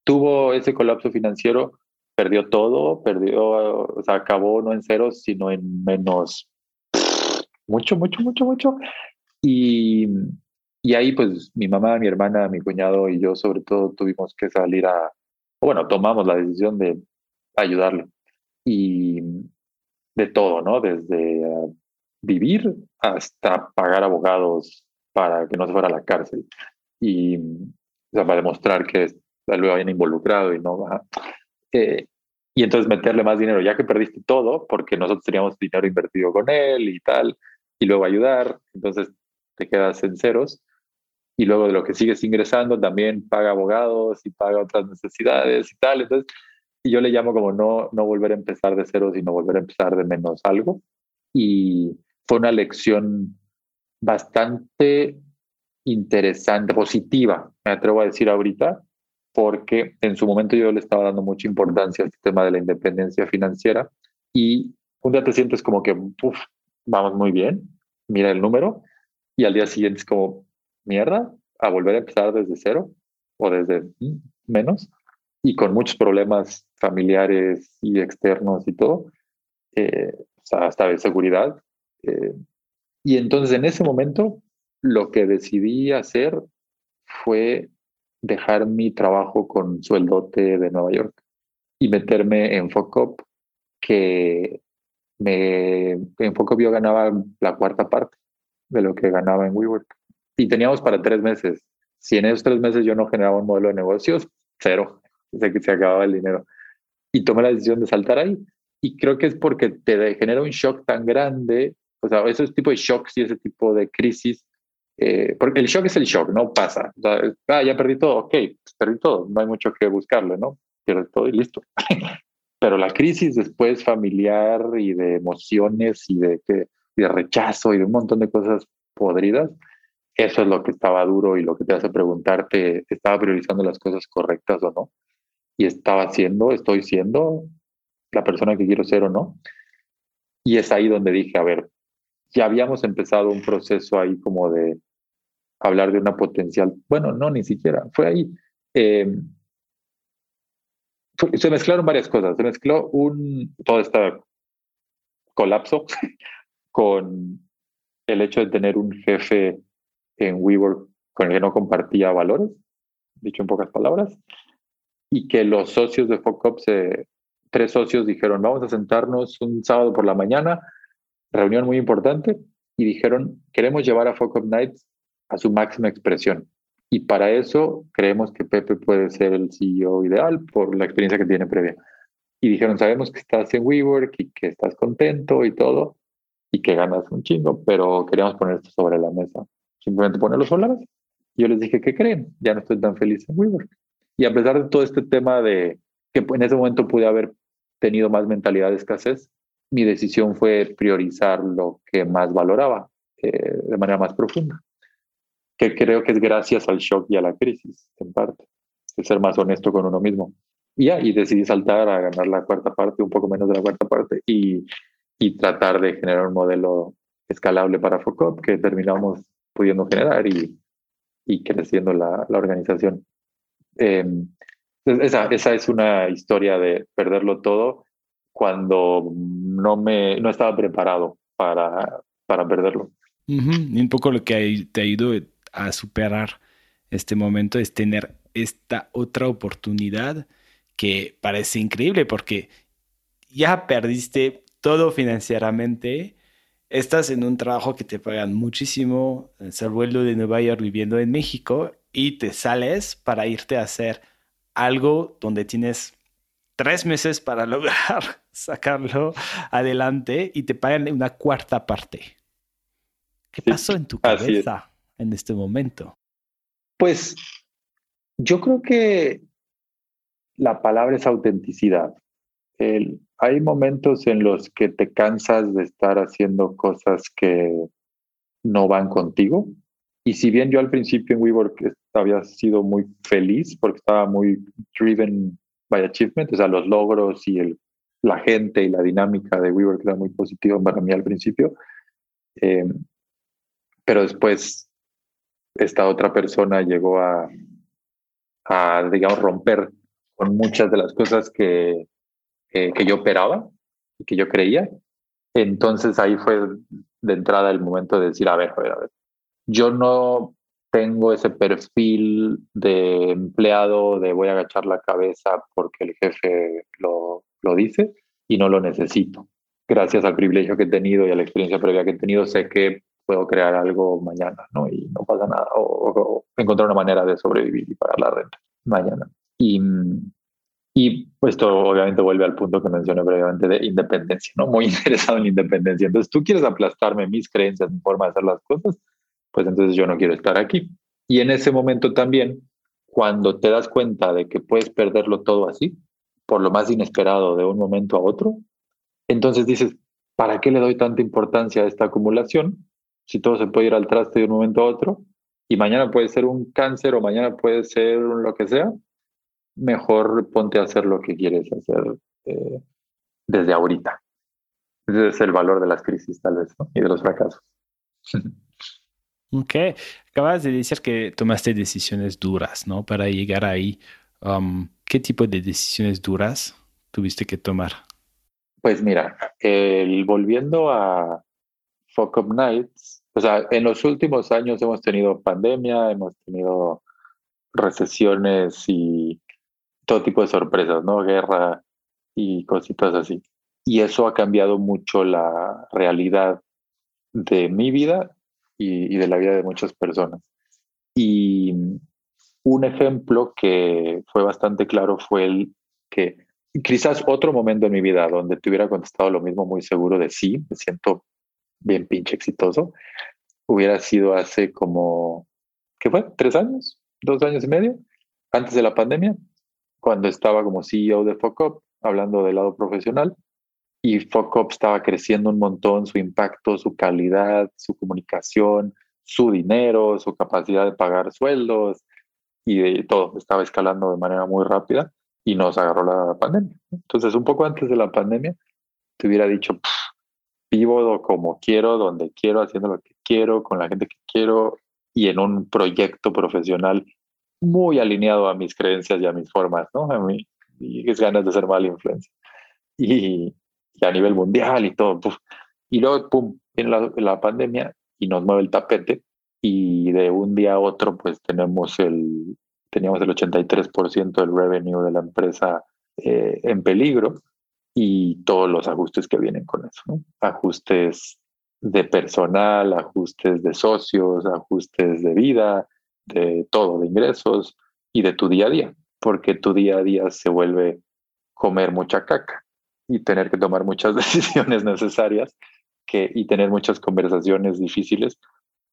A: tuvo ese colapso financiero, perdió todo, perdió, o sea, acabó no en ceros, sino en menos, mucho, mucho, mucho, mucho. Y, y ahí pues mi mamá, mi hermana, mi cuñado y yo sobre todo tuvimos que salir a, bueno, tomamos la decisión de ayudarle. Y de todo, ¿no? Desde uh, vivir hasta pagar abogados para que no se fuera a la cárcel. Y o sea, para demostrar que lo habían involucrado y no. Eh, y entonces meterle más dinero, ya que perdiste todo, porque nosotros teníamos dinero invertido con él y tal, y luego ayudar, entonces te quedas en ceros, y luego de lo que sigues ingresando también paga abogados y paga otras necesidades y tal, entonces yo le llamo como no, no volver a empezar de cero, sino volver a empezar de menos algo, y fue una lección bastante interesante, positiva, me atrevo a decir ahorita, porque en su momento yo le estaba dando mucha importancia al tema de la independencia financiera y un día te sientes como que, uff, vamos muy bien, mira el número, y al día siguiente es como, mierda, a volver a empezar desde cero o desde menos, y con muchos problemas familiares y externos y todo, eh, hasta de seguridad. Eh, y entonces en ese momento lo que decidí hacer fue dejar mi trabajo con sueldote de Nueva York y meterme en Focop, que me, en Focop yo ganaba la cuarta parte de lo que ganaba en WeWork. Y teníamos para tres meses. Si en esos tres meses yo no generaba un modelo de negocios, cero. Que se acababa el dinero. Y tomé la decisión de saltar ahí. Y creo que es porque te genera un shock tan grande, o sea, ese tipo de shocks y ese tipo de crisis eh, porque el shock es el shock, no pasa. ah, ya perdí todo, ok, pues perdí todo, no hay mucho que buscarle, ¿no? Pierdes todo y listo. [LAUGHS] Pero la crisis después familiar y de emociones y de, de rechazo y de un montón de cosas podridas, eso es lo que estaba duro y lo que te hace preguntarte, ¿estaba priorizando las cosas correctas o no? Y estaba siendo, estoy siendo la persona que quiero ser o no. Y es ahí donde dije, a ver, ya habíamos empezado un proceso ahí como de hablar de una potencial, bueno, no, ni siquiera, fue ahí. Eh, se mezclaron varias cosas, se mezcló un, todo este colapso [LAUGHS] con el hecho de tener un jefe en WeWork con el que no compartía valores, dicho en pocas palabras, y que los socios de FOCOP, tres socios dijeron, vamos a sentarnos un sábado por la mañana, reunión muy importante, y dijeron, queremos llevar a FOCOP Nights a su máxima expresión. Y para eso creemos que Pepe puede ser el CEO ideal por la experiencia que tiene previa. Y dijeron, sabemos que estás en WeWork y que estás contento y todo, y que ganas un chingo, pero queríamos poner esto sobre la mesa. Simplemente ponerlo sobre la mesa. Yo les dije, ¿qué creen? Ya no estoy tan feliz en WeWork. Y a pesar de todo este tema de que en ese momento pude haber tenido más mentalidad de escasez, mi decisión fue priorizar lo que más valoraba eh, de manera más profunda que creo que es gracias al shock y a la crisis, en parte, de ser más honesto con uno mismo. Y y decidí saltar a ganar la cuarta parte, un poco menos de la cuarta parte, y, y tratar de generar un modelo escalable para Focop que terminamos pudiendo generar y, y creciendo la, la organización. Em, esa, esa es una historia de perderlo todo cuando no, me, no estaba preparado para, para perderlo.
B: Y un poco lo que te ha ido a superar este momento es tener esta otra oportunidad que parece increíble porque ya perdiste todo financieramente, estás en un trabajo que te pagan muchísimo, el vuelo de Nueva York viviendo en México y te sales para irte a hacer algo donde tienes tres meses para [LAUGHS] lograr sacarlo adelante y te pagan una cuarta parte. ¿Qué pasó en tu cabeza? en este momento?
A: Pues yo creo que la palabra es autenticidad. hay momentos en los que te cansas de estar haciendo cosas que no van contigo. Y si bien yo al principio en WeWork había sido muy feliz porque estaba muy driven by achievement, o sea, los logros y el, la gente y la dinámica de WeWork era muy positiva para mí al principio. Eh, pero después esta otra persona llegó a, a digamos, romper con muchas de las cosas que, que yo operaba y que yo creía. Entonces ahí fue de entrada el momento de decir, a ver, a ver, a ver, yo no tengo ese perfil de empleado de voy a agachar la cabeza porque el jefe lo, lo dice y no lo necesito. Gracias al privilegio que he tenido y a la experiencia previa que he tenido, sé que puedo crear algo mañana, ¿no? Y no pasa nada. O, encontrar una manera de sobrevivir y pagar la renta mañana. Y, Y pues esto obviamente vuelve al punto que mencioné previamente de independencia, ¿no? Muy [LAUGHS] interesado en la independencia. Entonces, tú quieres aplastarme mis creencias, mi forma de hacer las cosas, pues entonces yo no quiero estar aquí. Y en ese momento también, cuando te das cuenta de que puedes perderlo todo así, por lo más inesperado de un momento a otro, entonces dices, ¿para qué le doy tanta importancia a esta acumulación? Si todo se puede ir al traste de un momento a otro, y mañana puede ser un cáncer o mañana puede ser lo que sea, mejor ponte a hacer lo que quieres hacer eh, desde ahorita. Ese es el valor de las crisis, tal vez, y de los fracasos. [LAUGHS]
B: Ok, acabas de decir que tomaste decisiones duras, ¿no? Para llegar ahí. Um, ¿Qué tipo de decisiones duras tuviste que tomar?
A: Pues mira, volviendo a Fuck Up Nights, o sea, en los últimos años hemos tenido pandemia, hemos tenido recesiones y todo tipo de sorpresas, ¿no? Guerra y cositas así. Y eso ha cambiado mucho la realidad de mi vida y, de la vida de muchas personas. Y un ejemplo que fue bastante claro fue el que quizás otro momento en mi vida donde te hubiera contestado lo mismo muy seguro de sí, me siento bien pinche exitoso, hubiera sido hace como, ¿qué fue? ¿Tres años? ¿Dos años y medio? Antes de la pandemia, cuando estaba como CEO de Focop, hablando del lado profesional, y Focop estaba creciendo un montón, su impacto, su calidad, su comunicación, su dinero, su capacidad de pagar sueldos y de todo, estaba escalando de manera muy rápida y nos agarró la pandemia. Entonces, un poco antes de la pandemia, te hubiera dicho, vivo como quiero, donde quiero, haciendo lo que quiero, con la gente que quiero y en un proyecto profesional muy alineado a mis creencias y a mis formas, ¿no? A mí, y es ganas de ser mala influencia. Y, a nivel mundial y todo. Y luego, pum, viene la, la, pandemia y nos mueve el tapete y de un día a otro, pues tenemos el, teníamos el 83% del revenue de la empresa eh, en peligro y todos los ajustes que vienen con eso, ¿no? Ajustes de personal, ajustes de socios, ajustes de vida, de todo, de ingresos y de tu día a día, porque tu día a día se vuelve comer mucha caca y tener que tomar muchas [LAUGHS] decisiones necesarias que, y tener muchas conversaciones difíciles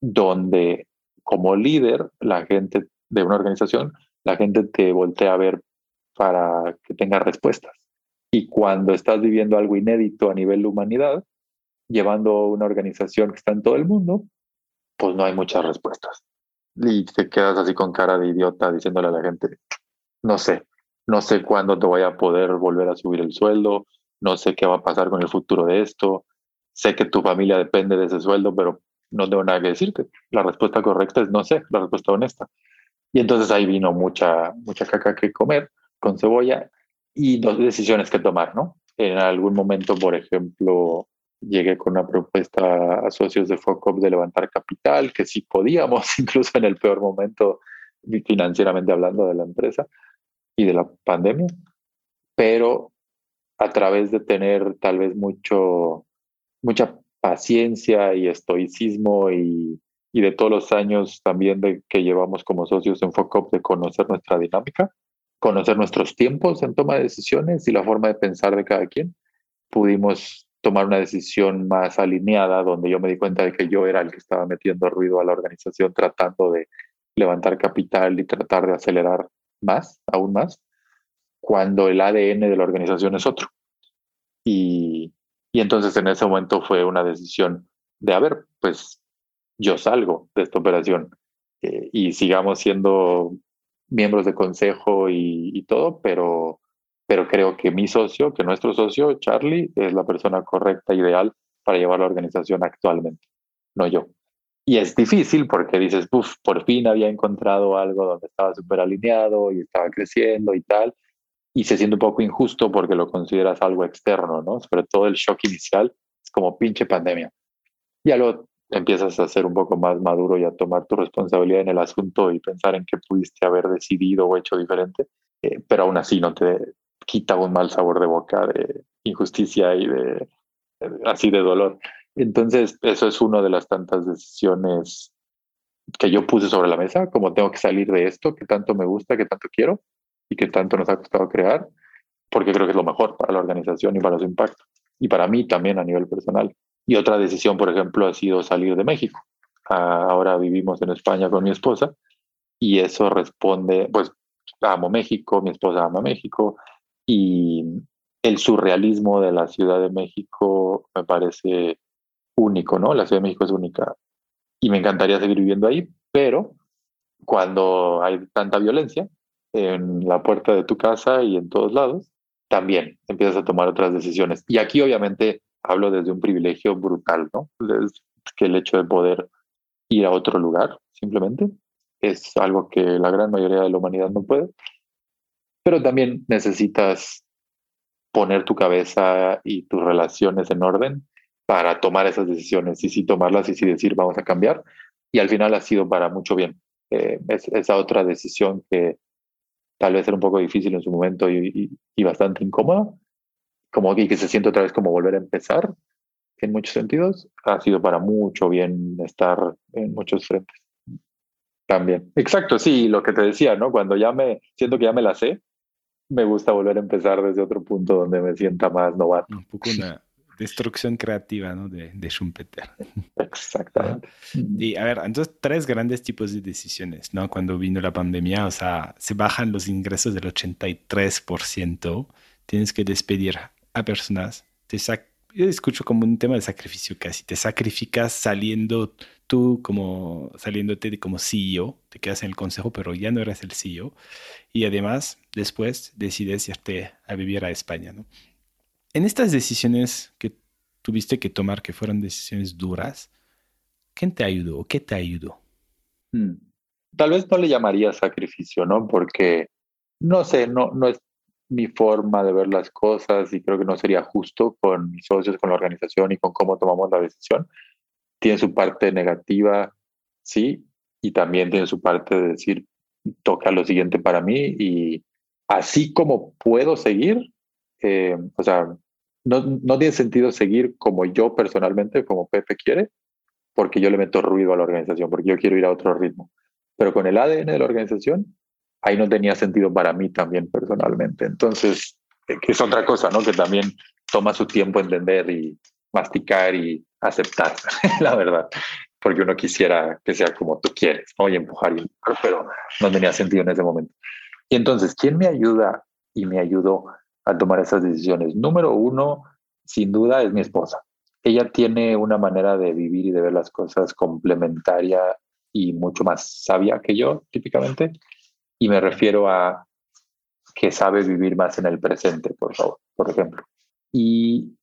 A: donde como líder, la gente de una organización, la gente te voltea a ver para que tenga respuestas. Y cuando estás viviendo algo inédito a nivel de humanidad, llevando una organización que está en todo el mundo, pues no hay muchas respuestas. Y te quedas así con cara de idiota diciéndole a la gente, no sé, no sé cuándo te voy a poder volver a subir el sueldo, no sé qué va a pasar con el futuro de esto, sé que tu familia depende de ese sueldo, pero no tengo nada que decirte. La respuesta correcta es no sé, la respuesta honesta. Y entonces ahí vino mucha, mucha caca que comer con cebolla y dos decisiones que tomar, ¿no? En algún momento, por ejemplo, llegué con una propuesta a socios de Focop de levantar capital, que sí podíamos, [LAUGHS] incluso en el peor momento financieramente hablando de la empresa y de la pandemia, pero a través de tener tal vez mucho, mucha paciencia y estoicismo y, y de todos los años también de que llevamos como socios en Focop de conocer nuestra dinámica, conocer nuestros tiempos en toma de decisiones y la forma de pensar de cada quien, pudimos tomar una decisión más alineada donde yo me di cuenta de que yo era el que estaba metiendo ruido a la organización tratando de levantar capital y tratar de acelerar más, aún más, cuando el ADN de la organización es otro. Y, y entonces en ese momento fue una decisión de, a ver, pues yo salgo de esta operación eh, y sigamos siendo miembros de consejo y, y, todo, pero, pero creo que mi socio, que nuestro socio, Charlie, es la persona correcta, ideal para llevar la organización actualmente, no yo. Y es difícil porque dices, Uf, por fin había encontrado algo donde estaba súper alineado y estaba creciendo y tal, y se siente un poco injusto porque lo consideras algo externo, ¿no? Sobre todo el shock inicial es como pinche pandemia. Ya lo empiezas a ser un poco más maduro y a tomar tu responsabilidad en el asunto y pensar en qué pudiste haber decidido o hecho diferente, eh, pero aún así no te quita un mal sabor de boca de injusticia y de así de dolor. Entonces, eso es una de las tantas decisiones que yo puse sobre la mesa, como tengo que salir de esto, que tanto me gusta, que tanto quiero, y que tanto nos ha costado crear. porque creo que es lo mejor para la organización y para su impacto. Y para mí también a nivel personal. Y otra decisión, por ejemplo, ha sido salir de México. Ah, ahora vivimos en España con mi esposa y eso responde, pues amo México, mi esposa ama México y el surrealismo de la Ciudad de México me parece único, ¿no? La Ciudad de México es única y me encantaría seguir viviendo ahí, pero cuando hay tanta violencia en la puerta de tu casa y en todos lados, también empiezas a tomar otras decisiones. Y aquí obviamente hablo desde un privilegio brutal, ¿no? Es que el hecho de poder ir a otro lugar, simplemente, es algo que la gran mayoría de la humanidad no puede. Pero también necesitas poner tu cabeza y tus relaciones en orden para tomar esas decisiones y sí tomarlas y sí decir vamos a cambiar. Y al final ha sido para mucho bien. Eh, es, esa otra decisión que tal vez era un poco difícil en su momento y, y, bastante incómoda, como que, que se siente otra vez como volver a empezar en muchos sentidos, ha sido para mucho bien estar en muchos frentes. También. Exacto, sí, lo que te decía, ¿no? Cuando ya me siento que ya me la sé, me gusta volver a empezar desde otro punto donde me sienta más novato.
B: Un poco una destrucción creativa, ¿no? De, de Schumpeter.
A: Exactamente.
B: Y a ver, entonces tres grandes tipos de decisiones, ¿no? Cuando vino la pandemia, o sea, se bajan los ingresos del 83%, tienes que despedir a personas, te yo escucho como un tema de sacrificio casi, te sacrificas saliendo tú como saliéndote como CEO, te quedas en el consejo, pero ya no eres el CEO. Y además, después decides irte a vivir a España. ¿no? En estas decisiones que tuviste que tomar, que fueron decisiones duras, ¿quién te ayudó o qué te ayudó?
A: Hmm. Tal vez no le llamaría sacrificio, ¿no? Porque, no sé, no, no es mi forma de ver las cosas y creo que no sería justo con mis socios, con la organización y con cómo tomamos la decisión tiene su parte negativa, sí, y también tiene su parte de decir, toca lo siguiente para mí y así como puedo seguir, eh, o sea, no, no tiene sentido seguir como yo personalmente, como Pepe quiere, porque yo le meto ruido a la organización, porque yo quiero ir a otro ritmo. Pero con el ADN de la organización, ahí no tenía sentido para mí también personalmente. Entonces, eh, es otra cosa, ¿no? Que también toma su tiempo entender y masticar y aceptar, [LAUGHS] la verdad, porque uno quisiera que sea como tú quieres, ¿no? y empujar y empujar, pero no tenía sentido en ese momento. Y entonces, ¿quién me ayuda y me ayudó a tomar esas decisiones? Número uno, sin duda, es mi esposa. Ella tiene una manera de vivir y de ver las cosas complementaria y mucho más sabia que yo, típicamente. Y me refiero a que sabe vivir más en el presente, por favor, por ejemplo. Y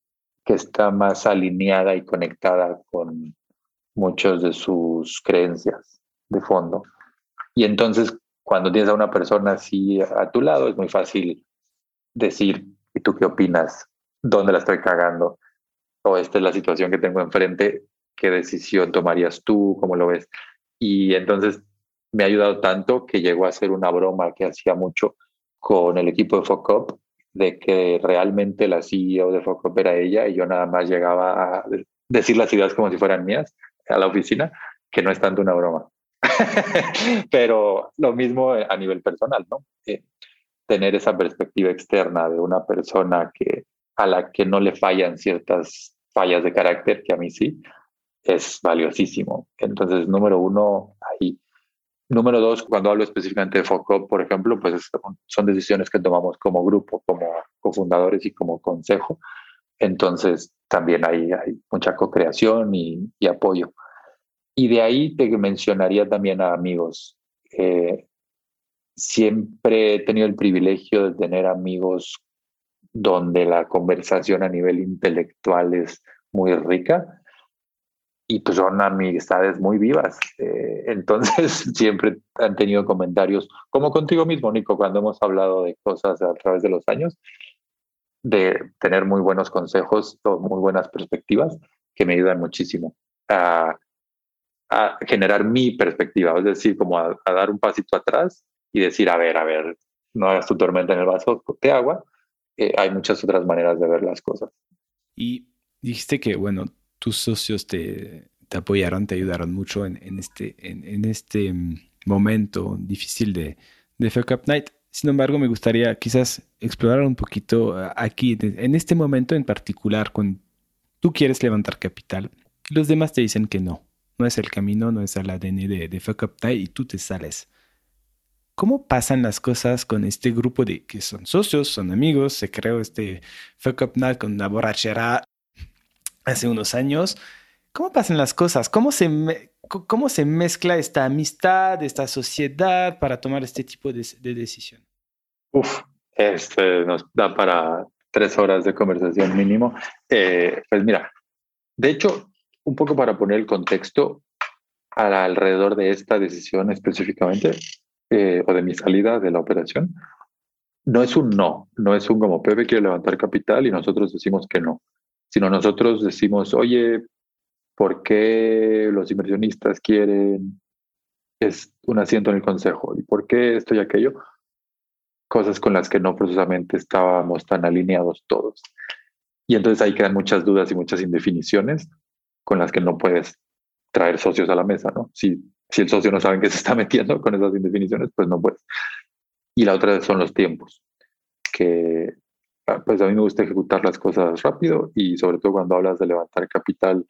A: que está más alineada y conectada con muchas de sus creencias de fondo. Y entonces, cuando tienes a una persona así a tu lado, es muy fácil decir, ¿y tú qué opinas? ¿Dónde la estoy cagando? O esta es la situación que tengo enfrente, ¿qué decisión tomarías tú? ¿Cómo lo ves? Y entonces me ha ayudado tanto que llegó a ser una broma que hacía mucho con el equipo de Focop, de que realmente la CEO de Focop era ella y yo nada más llegaba a decir las ideas como si fueran mías a la oficina, que no es tanto una broma. [LAUGHS] Pero lo mismo a nivel personal, ¿no? Eh, tener esa perspectiva externa de una persona que a la que no le fallan ciertas fallas de carácter, que a mí sí, es valiosísimo. Entonces, número uno, ahí Número dos, cuando hablo específicamente de FOCOP, por ejemplo, pues son decisiones que tomamos como grupo, como cofundadores y como consejo. Entonces, también hay, hay mucha co-creación y, apoyo. Y de ahí te mencionaría también a amigos. Eh, siempre he tenido el privilegio de tener amigos donde la conversación a nivel intelectual es muy rica y pues son amistades muy vivas. Eh, entonces [LAUGHS] siempre han tenido comentarios, como contigo mismo, Nico, cuando hemos hablado de cosas a través de los años, de tener muy buenos consejos o muy buenas perspectivas que me ayudan muchísimo a, a generar mi perspectiva, es decir, como a, dar un pasito atrás y decir, a ver, a ver, no hagas tu tormenta en el vaso de agua, eh, hay muchas otras maneras de ver las cosas.
B: Y dijiste que, bueno, tus socios te, te apoyaron, te ayudaron mucho en, en este, en, este mm, momento difícil de, de Fuck Up Night. Sin embargo, me gustaría quizás explorar un poquito ah, aquí, en este momento en particular, cuando tú quieres levantar capital, los demás te dicen que no, no es el camino, no es el ADN de, de Fuck Up y tú te sales. ¿Cómo pasan las cosas con este grupo de que son socios, son amigos? Se creó este Fuck Up Night con una borrachera hace unos años. ¿Cómo pasan las cosas? ¿Cómo se, cómo se mezcla esta amistad, esta sociedad para tomar este tipo de, decisión?
A: Uf, este nos da para tres horas de conversación mínimo. Eh, pues mira, de hecho, un poco para poner el contexto alrededor de esta decisión específicamente, eh, o de mi salida de la operación, no es un no, no es un como Pepe quiere levantar capital y nosotros decimos que no, sino nosotros decimos, oye, ¿por qué los inversionistas quieren es un asiento en el consejo? ¿Y por qué esto y aquello? Cosas con las que no precisamente estábamos tan alineados todos. Y entonces ahí quedan muchas dudas y muchas indefiniciones con las que no puedes traer socios a la mesa, ¿no? Si si el socio no sabe en qué se está metiendo con esas indefiniciones, pues no puede. Y la otra son los tiempos, que ah, pues a mí me gusta ejecutar las cosas rápido y sobre todo cuando hablas de levantar capital,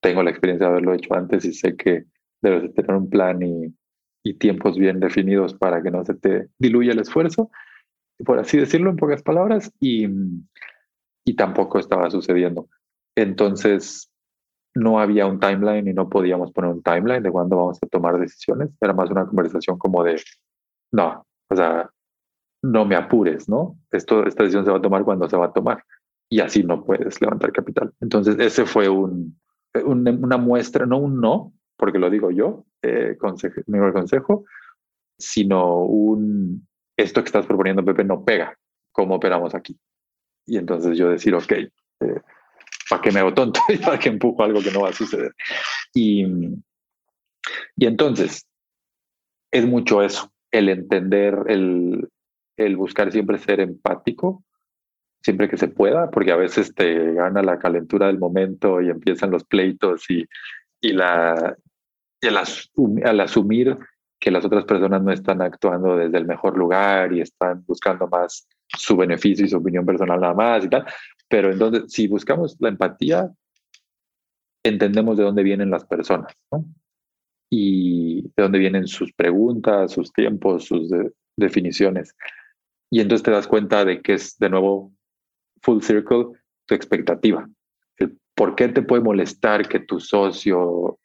A: tengo la experiencia de haberlo hecho antes y sé que debes de tener un plan y, y tiempos bien definidos para que no se te diluya el esfuerzo, por así decirlo en pocas palabras, y, y tampoco estaba sucediendo. Entonces, no había un timeline y no podíamos poner un timeline de cuándo vamos a tomar decisiones. Era más una conversación como de, no, o sea, no me apures, ¿no? Esto, esta decisión se va a tomar cuando se va a tomar y así no puedes levantar capital. Entonces, ese fue un, una muestra, no un no, porque lo digo yo, eh, consejo, el consejo, sino un, esto que estás proponiendo, Pepe, no pega. ¿Cómo operamos aquí? Y entonces yo decir, ok, eh, ¿para qué me hago tonto? [LAUGHS] ¿Para qué empujo algo que no va a suceder? Y, y entonces, es mucho eso, el entender, el, el buscar siempre ser empático, siempre que se pueda, porque a veces te gana la calentura del momento y empiezan los pleitos y, y, la, y al, asumir que las otras personas no están actuando desde el mejor lugar y están buscando más su beneficio y su opinión personal nada más y tal, pero entonces, si buscamos la empatía, entendemos de dónde vienen las personas, ¿no? Y de dónde vienen sus preguntas, sus tiempos, sus definiciones. Y entonces te das cuenta de que es, de nuevo, full circle, tu expectativa. ¿Por qué te puede molestar que tu socio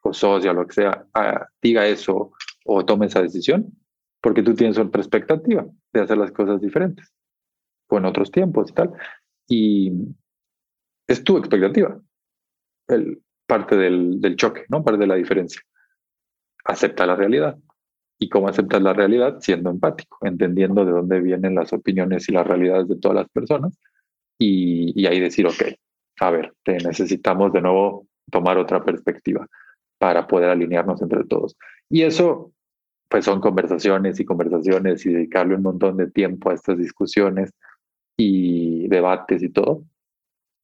A: o socia, lo que sea, ah, diga eso o tome esa decisión? Porque tú tienes otra expectativa de hacer las cosas diferentes o en otros tiempos y tal. Y es tu expectativa, el, parte del, del choque, ¿no? Parte de la diferencia. Acepta la realidad. ¿Y cómo aceptas la realidad? Siendo empático, entendiendo de dónde vienen las opiniones y las realidades de todas las personas y, y ahí decir, ok, a ver, necesitamos de nuevo tomar otra perspectiva para poder alinearnos entre todos. Y eso, pues son conversaciones y conversaciones y dedicarle un montón de tiempo a estas discusiones y debates y todo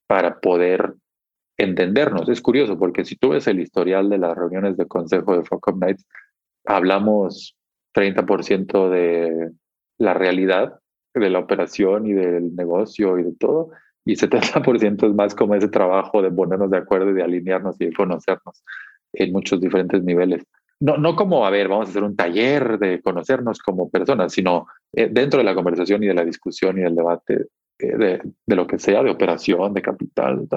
A: para poder entendernos. Es curioso porque si tú ves el historial de las reuniones de consejo de Focus Nights, hablamos 30% de la realidad de la operación y del negocio y de todo, y 70% es más como ese trabajo de ponernos de acuerdo y de alinearnos y de conocernos en muchos diferentes niveles no, no como, a ver, vamos a hacer un taller de conocernos como personas, sino eh, dentro de la conversación y de la discusión y del debate eh, de, de, lo que sea, de operación, de capital,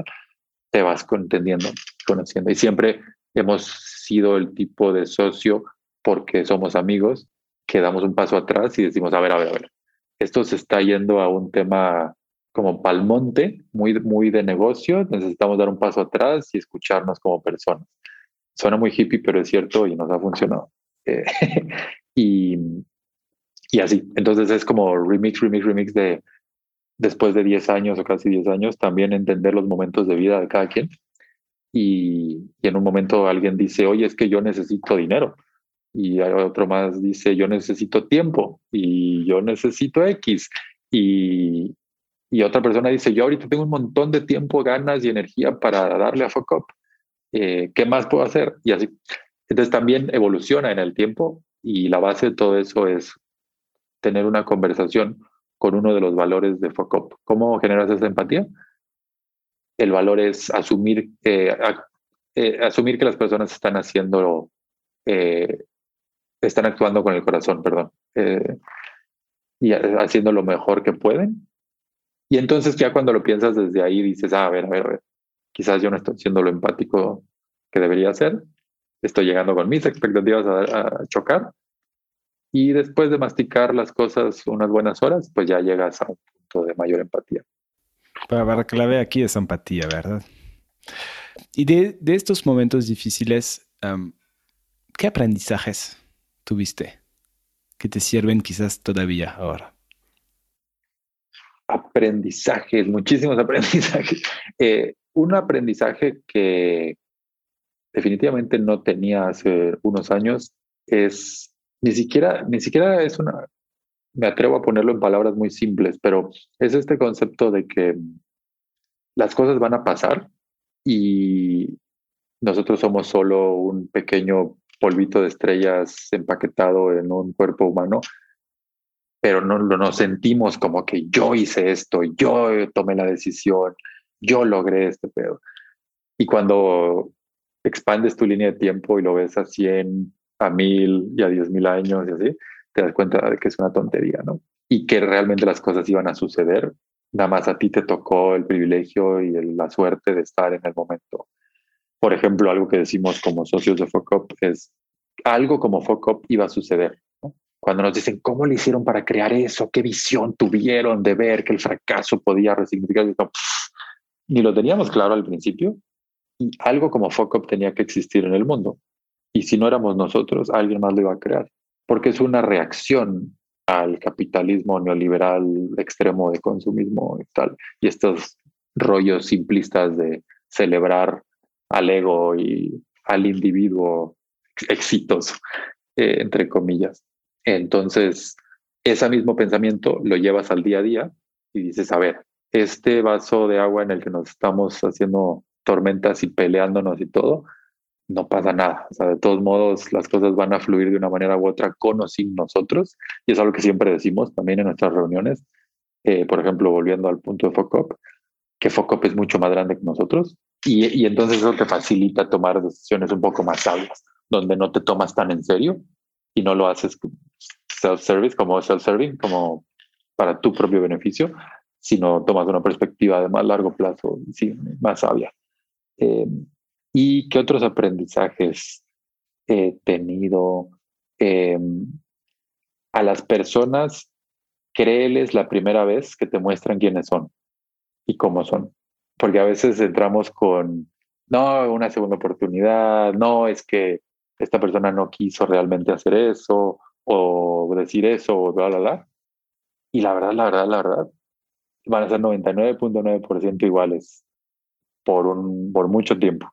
A: te vas entendiendo, conociendo. Y siempre hemos sido el tipo de socio porque somos amigos que damos un paso atrás y decimos, a ver, a ver, a ver, esto se está yendo a un tema como palmonte, muy, muy de negocio, necesitamos dar un paso atrás y escucharnos como personas. Suena muy hippie, pero es cierto y nos ha funcionado. Eh, [LAUGHS] y, y así. Entonces es como remix, remix, remix de después de 10 años o casi 10 años, también entender los momentos de vida de cada quien. Y, y, en un momento alguien dice, oye, es que yo necesito dinero. Y otro más dice, yo necesito tiempo y yo necesito X. Y, y otra persona dice, yo ahorita tengo un montón de tiempo, ganas y energía para darle a Focop. Eh, ¿qué más puedo hacer? Y así. Entonces también evoluciona en el tiempo y la base de todo eso es tener una conversación con uno de los valores de FOCOP. ¿Cómo generas esa empatía? El valor es asumir, eh, eh, asumir que las personas están haciendo, eh, están actuando con el corazón, perdón, y haciendo lo mejor que pueden. Y entonces ya cuando lo piensas desde ahí dices, ah, a ver, a ver, a ver, quizás yo no estoy siendo lo empático que debería ser, estoy llegando con mis expectativas a chocar y después de masticar las cosas unas buenas horas, pues ya llegas a un punto de mayor empatía.
B: la clave aquí es empatía, ¿verdad? Y de, estos momentos difíciles, ¿qué aprendizajes tuviste que te sirven quizás todavía ahora?
A: Aprendizajes, muchísimos [LAUGHS] aprendizajes. Eh, un aprendizaje que definitivamente no tenía hace unos años es ni siquiera, ni siquiera es una, me atrevo a ponerlo en palabras muy simples, pero es este concepto de que las cosas van a pasar y nosotros somos solo un pequeño polvito de estrellas empaquetado en un cuerpo humano, pero no nos sentimos como que yo hice esto, yo tomé la decisión, yo logré este pedo. Y cuando expandes tu línea de tiempo y lo ves a 100, a mil y a diez mil años y así, te das cuenta de que es una tontería, ¿no? Y que realmente las cosas iban a suceder, nada más a ti te tocó el privilegio y la suerte de estar en el momento. Por ejemplo, algo que decimos como socios de FOCOP es, algo como FOCOP iba a suceder. Cuando nos dicen, ¿cómo le hicieron para crear eso? ¿Qué visión tuvieron de ver que el fracaso podía resignificar? Ni lo teníamos claro al principio. Y algo como FOCOP tenía que existir en el mundo. Y si no éramos nosotros, alguien más lo iba a crear, porque es una reacción al capitalismo neoliberal extremo de consumismo y tal, y estos rollos simplistas de celebrar al ego y al individuo exitoso, [LAUGHS] eh, entre comillas. Entonces, ese mismo pensamiento lo llevas al día a día y dices, a ver, este vaso de agua en el que nos estamos haciendo tormentas y peleándonos y todo, no pasa nada. De todos modos, las cosas van a fluir de una manera u otra con o sin nosotros. Y es algo que siempre decimos también en nuestras reuniones. Eh, por ejemplo, volviendo al punto de FOCOP, que FOCOP es mucho más grande que nosotros. Y, y entonces eso te facilita tomar decisiones un poco más sabias, donde no te tomas tan en serio y no lo haces self-service, como self-serving, como para tu propio beneficio, sino tomas una perspectiva de más largo plazo, sí, más sabia. Eh, ¿Y qué otros aprendizajes he tenido? Em, a las personas, créeles la primera vez que te muestran quiénes son y cómo son. Porque a veces entramos con, no, una segunda oportunidad, no, es que esta persona no quiso realmente hacer eso o decir eso, o bla, bla, bla. Y la verdad, la verdad, la verdad, van a ser 99.9% iguales por, un, por mucho tiempo.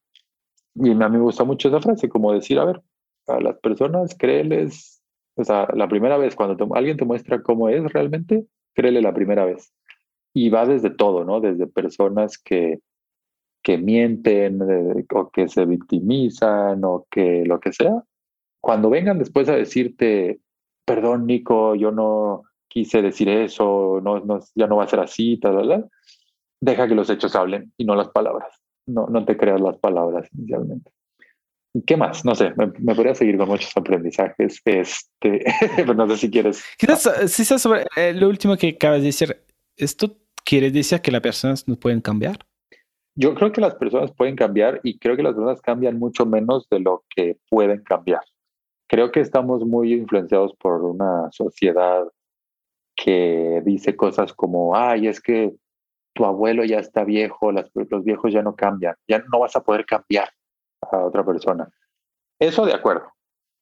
A: Y a mí me gusta mucho esa frase, como decir, a ver, a las personas, créeles, o sea, la primera vez, cuando alguien te muestra cómo es realmente, créele la primera vez. Y va desde todo, ¿no? Desde personas que, que mienten o que se victimizan o que lo que sea. Cuando vengan después a decirte, perdón, Nico, yo no quise decir eso, no, no, ya no va a ser así, tal, tal, deja que los hechos hablen y no las palabras no, no te creas las palabras inicialmente. ¿Y qué más? No sé, me, podría seguir con muchos aprendizajes. Este, [LAUGHS] pero no sé si quieres.
B: Quizás, si sobre eh, lo último que acabas de decir, ¿esto quiere decir que las personas no pueden cambiar?
A: Yo creo que las personas pueden cambiar y creo que las personas cambian mucho menos de lo que pueden cambiar. Creo que estamos muy influenciados por una sociedad que dice cosas como, ay, es que tu abuelo ya está viejo, los viejos ya no cambian, ya no vas a poder cambiar a otra persona. Eso de acuerdo.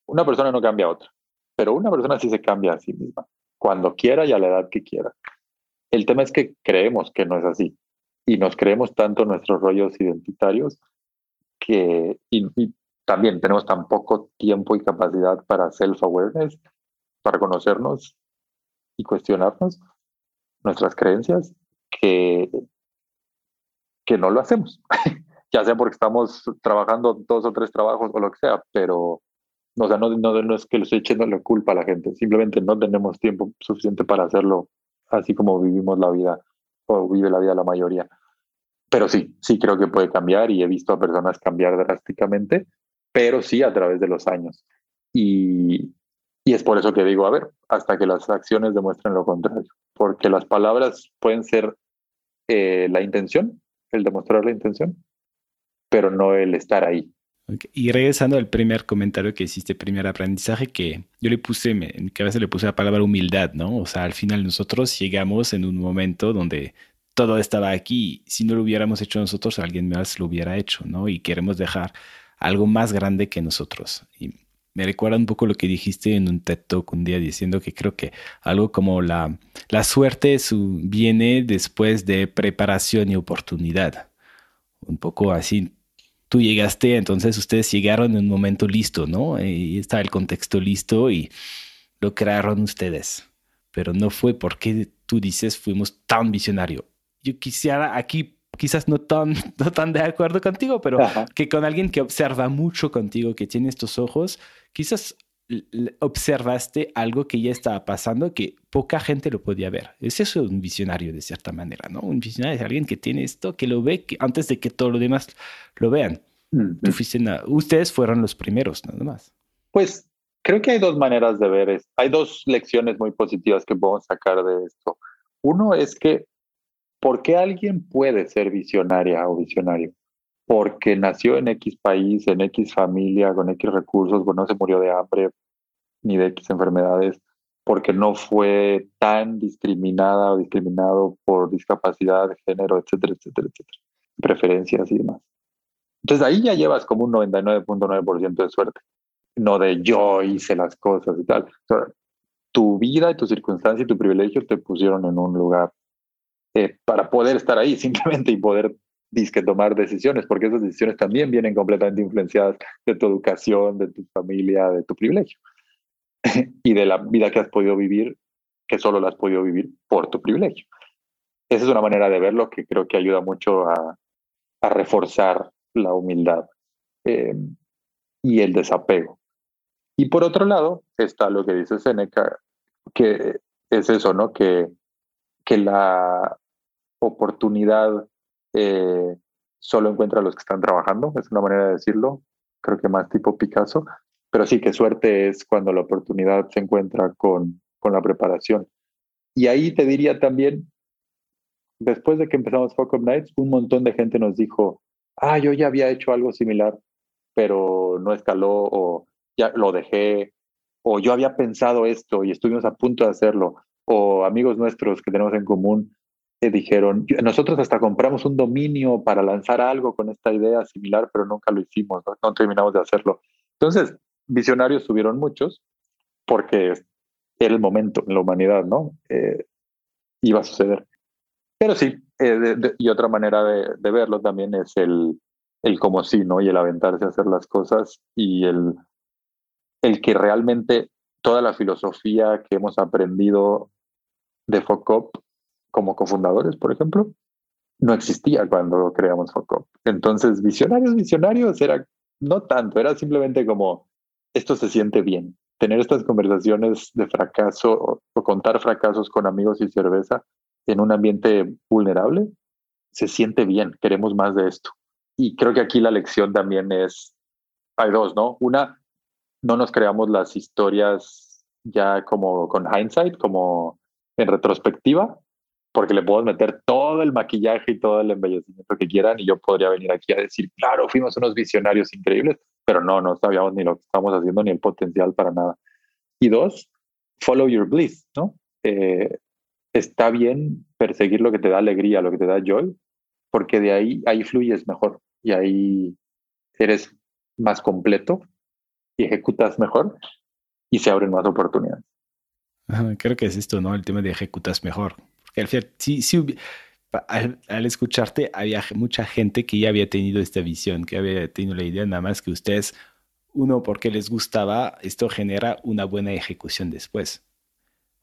A: Una persona no cambia a otra, pero una persona sí se cambia a sí misma, cuando quiera y a la edad que quiera. El tema es que creemos que no es así y nos creemos tanto nuestros rollos identitarios que y también tenemos tan poco tiempo y capacidad para self-awareness, para conocernos y cuestionarnos nuestras creencias, que, que no lo hacemos, [LAUGHS] ya sea porque estamos trabajando dos o tres trabajos o lo que sea, pero O sea, no, no, no es que le estoy echando la culpa a la gente, simplemente no tenemos tiempo suficiente para hacerlo así como vivimos la vida o vive la vida la mayoría. Pero sí, sí creo que puede cambiar y he visto a personas cambiar drásticamente, pero sí a través de los años. Y, y es por eso que digo, a ver, hasta que las acciones demuestren lo contrario, porque las palabras pueden ser eh, la intención, el demostrar la intención, pero no el estar ahí.
B: Y regresando al primer comentario que hiciste, primer aprendizaje, que yo le puse, en mi cabeza le puse la palabra humildad, ¿no? O sea, al final nosotros llegamos en un momento donde todo estaba aquí. Si no lo hubiéramos hecho nosotros, alguien más lo hubiera hecho, ¿no? Y queremos dejar algo más grande que nosotros. Y me recuerda un poco lo que dijiste en un TED Talk un día diciendo que creo que algo como la, la suerte su, viene después de preparación y oportunidad. Un poco así tú llegaste, entonces ustedes llegaron en un momento listo, ¿no? Y está el contexto listo y lo crearon ustedes. Pero no fue porque tú dices fuimos tan visionario. Yo quisiera aquí, quizás no tan, [LAUGHS] no tan de acuerdo contigo, pero que con alguien que observa mucho contigo, que tiene estos ojos, quizás observaste algo que ya estaba pasando que poca gente lo podía ver. Es eso un visionario de cierta manera, ¿no? Un visionario es alguien que tiene esto, que lo ve antes de que todo lo demás lo vean. ustedes fueron los primeros, nada más.
A: Pues creo que hay dos maneras de ver esto. Hay dos lecciones muy positivas que podemos sacar de esto. Uno es que, ¿por qué alguien puede ser visionaria o visionario? porque nació en X país, en X familia, con X recursos, no se murió de hambre ni de X enfermedades, porque no fue tan discriminada o discriminado por discapacidad género, etcétera, etcétera, etcétera, preferencias y demás. Entonces ahí ya llevas como un 99.9% de suerte, no de yo hice las cosas y tal. tu vida y tu circunstancia y tu privilegio te pusieron en un lugar eh, para poder estar ahí [LAUGHS] simplemente y poder disque tomar decisiones, porque esas decisiones también vienen completamente influenciadas de tu educación, de tu familia, de tu privilegio [LAUGHS] y de la vida que has podido vivir, que solo la has podido vivir por tu privilegio. Esa es una manera de verlo que creo que ayuda mucho a, a reforzar la humildad eh, y el desapego. Y por otro lado está lo que dice Seneca, que es eso, ¿no? Que, que la oportunidad eh, solo encuentra a los que están trabajando, es una manera de decirlo, creo que más tipo Picasso, pero sí que suerte es cuando la oportunidad se encuentra con, con la preparación. Y ahí te diría también, después de que empezamos Fuck Up Nights, un montón de gente nos dijo, ah, yo ya había hecho algo similar, pero no escaló o ya lo dejé, o yo había pensado esto y estuvimos a punto de hacerlo, o amigos nuestros que tenemos en común dijeron, nosotros hasta compramos un dominio para lanzar algo con esta idea similar, pero nunca lo hicimos, no, terminamos de hacerlo. Entonces, visionarios tuvieron muchos, porque era el momento en la humanidad, ¿no? Eh, iba a suceder. Pero sí, eh, y otra manera de, de, verlo también es el, el como sí, ¿no? Y el aventarse a hacer las cosas y el, el que realmente toda la filosofía que hemos aprendido de Focop como cofundadores, por ejemplo, no existía cuando creamos Focop. Entonces, visionarios, visionarios, era no tanto, era simplemente como, esto se siente bien. Tener estas conversaciones de fracaso o, contar fracasos con amigos y cerveza en un ambiente vulnerable, se siente bien, queremos más de esto. Y creo que aquí la lección también es, hay dos, ¿no? Una, no nos creamos las historias ya como con hindsight, como en retrospectiva, porque le puedo meter todo el maquillaje y todo el embellecimiento que quieran y yo podría venir aquí a decir, claro, fuimos unos visionarios increíbles, pero no, no sabíamos ni lo que estamos haciendo ni el potencial para nada. Y dos, follow your bliss, ¿no? Eh, está bien perseguir lo que te da alegría, lo que te da joy, porque de ahí, ahí fluyes mejor y ahí eres más completo y ejecutas mejor y se abren más oportunidades.
B: Creo que es esto, ¿no? El tema de ejecutas mejor al, escucharte, había mucha gente que ya había tenido esta visión, que había tenido la idea, nada más que ustedes, uno, porque les gustaba, esto genera una buena ejecución después.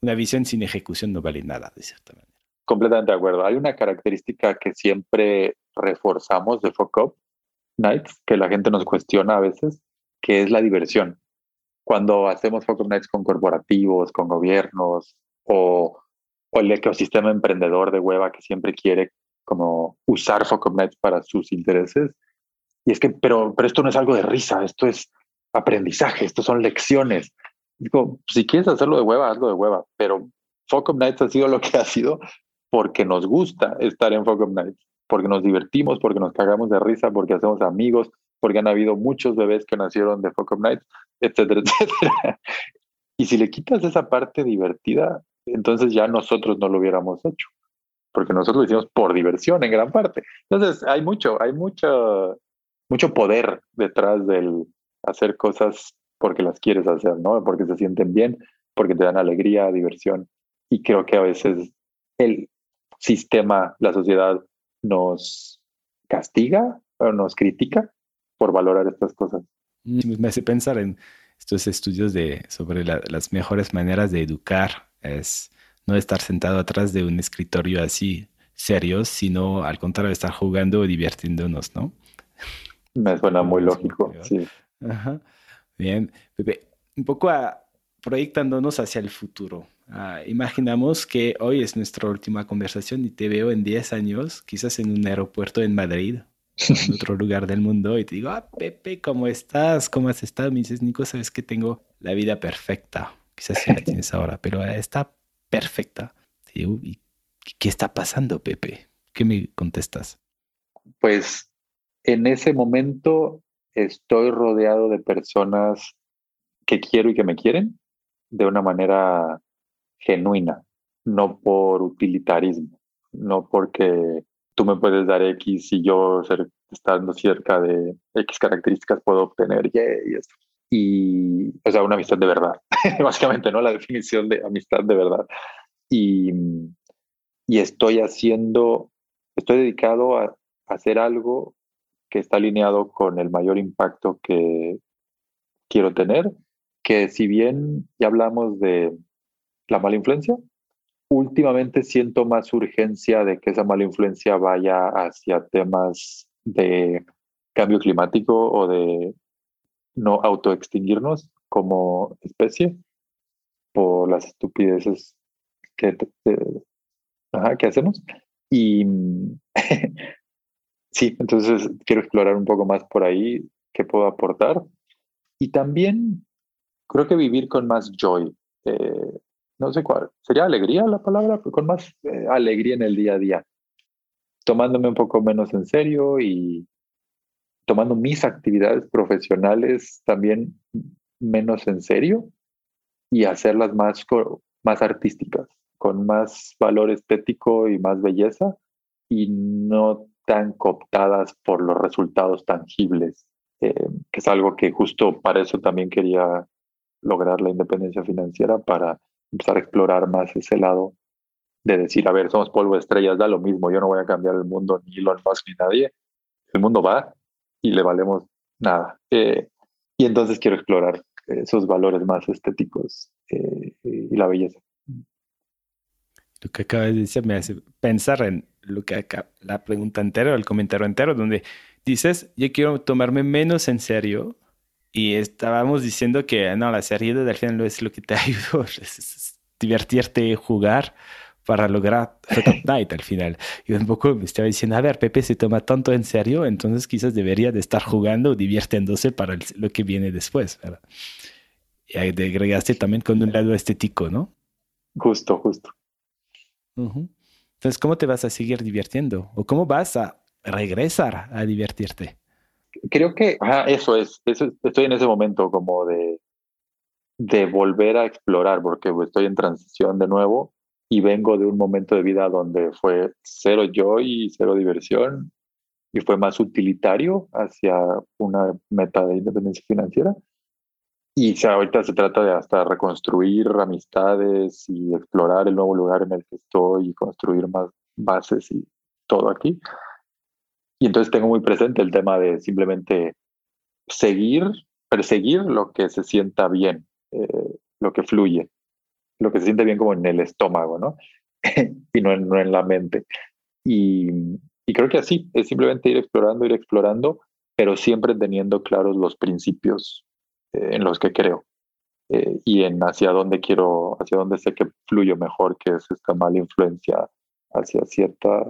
B: Una visión sin ejecución no vale nada, de cierta manera.
A: Completamente de acuerdo. Hay una característica que siempre reforzamos de Focus Nights, que la gente nos cuestiona a veces, que es la diversión. cuando hacemos Focus Nights con corporativos, con gobiernos o, o, el ecosistema emprendedor de Hueva que siempre quiere como usar Nights para sus intereses. Y es que, pero, pero esto no es algo de risa, esto es aprendizaje, esto son lecciones. Digo, si quieres hacerlo de hueva, hazlo de hueva, pero Focus Nights ha sido lo que ha sido porque nos gusta estar en Focus Nights, porque nos divertimos, porque nos cagamos de risa, porque hacemos amigos, porque han habido muchos bebés que nacieron de Focus Nights, etcétera, [LAUGHS] etcétera. Y si le quitas esa parte divertida, entonces ya nosotros no lo hubiéramos hecho, porque nosotros lo hicimos por diversión en gran parte. Entonces hay mucho, hay mucho, mucho poder detrás del hacer cosas porque las quieres hacer, ¿no? Porque se sienten bien, porque te dan alegría, diversión. Y creo que a veces el sistema, la sociedad nos castiga o nos critica por valorar estas cosas.
B: Mm, me hace pensar en estos estudios de, sobre las mejores maneras de educar. Es no estar sentado atrás de un escritorio así serio, sino al contrario, estar jugando o divirtiéndonos, ¿no?
A: Me suena muy lógico, sí.
B: Ajá. Bien, Pepe, un poco proyectándonos hacia el futuro. Ah, imaginamos que hoy es nuestra última conversación y te veo en 10 años, quizás en un aeropuerto en Madrid, en otro [LAUGHS] lugar del mundo, y te digo, ah, Pepe, ¿cómo estás? ¿Cómo has estado? Me dices, Nico, sabes que tengo la vida perfecta. Quizás sí la tienes ahora, pero está perfecta. ¿y qué está pasando, Pepe? ¿Qué me contestas?
A: Pues en ese momento estoy rodeado de personas que quiero y que me quieren de una manera genuina, no por utilitarismo, no porque tú me puedes dar X y yo estando cerca de X características puedo obtener Y y eso. Y, o sea, una amistad de verdad, [LAUGHS] básicamente, ¿no? La definición de amistad de verdad. Y, y estoy haciendo, estoy dedicado a hacer algo que está alineado con el mayor impacto que quiero tener, que si bien ya hablamos de la mala influencia, últimamente siento más urgencia de que esa mala influencia vaya hacia temas de cambio climático o de no autoextinguirnos como especie por las estupideces que, que hacemos. Y [LAUGHS] sí, entonces quiero explorar un poco más por ahí qué puedo aportar. Y también creo que vivir con más joy. Eh, no sé cuál, ¿sería alegría la palabra? Con más eh, alegría en el día a día. Tomándome un poco menos en serio y tomando mis actividades profesionales también menos en serio y hacerlas más, más artísticas, con más valor estético y más belleza y no tan cooptadas por los resultados tangibles, eh, que es algo que justo para eso también quería lograr la independencia financiera, para empezar a explorar más ese lado de decir, a ver, somos polvo de estrellas, da lo mismo, yo no voy a cambiar el mundo, ni Elon Musk, ni nadie, el mundo va y le valemos nada. Eh, y entonces quiero explorar esos valores más estéticos eh, y la belleza.
B: Lo que acabas de decir me hace pensar en lo que acá, la pregunta entera, el comentario entero, donde dices, yo quiero tomarme menos en serio. Y estábamos diciendo que no, la seriedad al final es lo que te [LAUGHS] ayuda, es, divertirte, jugar para lograr [LAUGHS] Night al final. Y un poco me estaba diciendo, a ver, Pepe se toma tanto en serio, entonces quizás debería de estar jugando o divirtiéndose para lo que viene después, ¿verdad? Y agregaste también con un lado estético, ¿no?
A: Justo, justo.
B: Entonces, ¿cómo te vas a seguir divirtiendo? ¿O cómo vas a regresar a divertirte?
A: Creo que eso es, estoy en ese momento como de, de volver a explorar, porque estoy en transición de nuevo y vengo de un momento de vida donde fue cero yo y cero diversión y fue más utilitario hacia una meta de independencia financiera. Y ahorita se trata de hasta reconstruir amistades y explorar el nuevo lugar en el que estoy y construir más bases y todo aquí. Y entonces tengo muy presente el tema de simplemente seguir, perseguir lo que se sienta bien, eh, lo que fluye, lo que se siente bien como en el estómago, ¿no? [LAUGHS] y no en, no en la mente. Y, y creo que así, es simplemente ir explorando, ir explorando, pero siempre teniendo claros los principios en los que creo. eh, y en hacia dónde quiero, hacia dónde sé que fluyo mejor, que es esta mala influencia hacia cierta,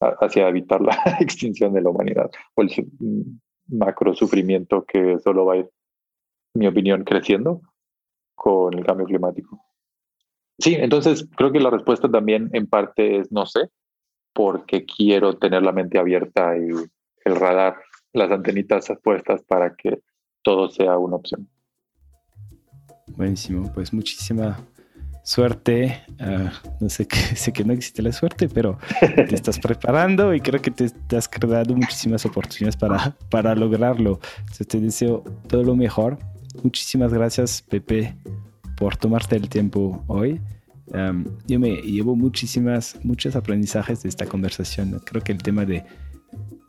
A: hacia evitar la [LAUGHS] extinción de la humanidad o el macro sufrimiento que solo va a ir, mi opinión, creciendo con el cambio climático. Sí, entonces creo que la respuesta también en parte es no sé, porque quiero tener la mente abierta y el radar, las antenitas puestas para que todo sea una opción.
B: Buenísimo, pues muchísima suerte. Ah, no sé, que, [LAUGHS] sé que no existe la suerte, pero te [LAUGHS] estás preparando y creo que te, has creado muchísimas oportunidades para, para lograrlo. te deseo todo lo mejor. Muchísimas gracias, Pepe, por tomarte el tiempo hoy. yo me llevo muchísimas, muchos aprendizajes de esta conversación. Creo que el tema de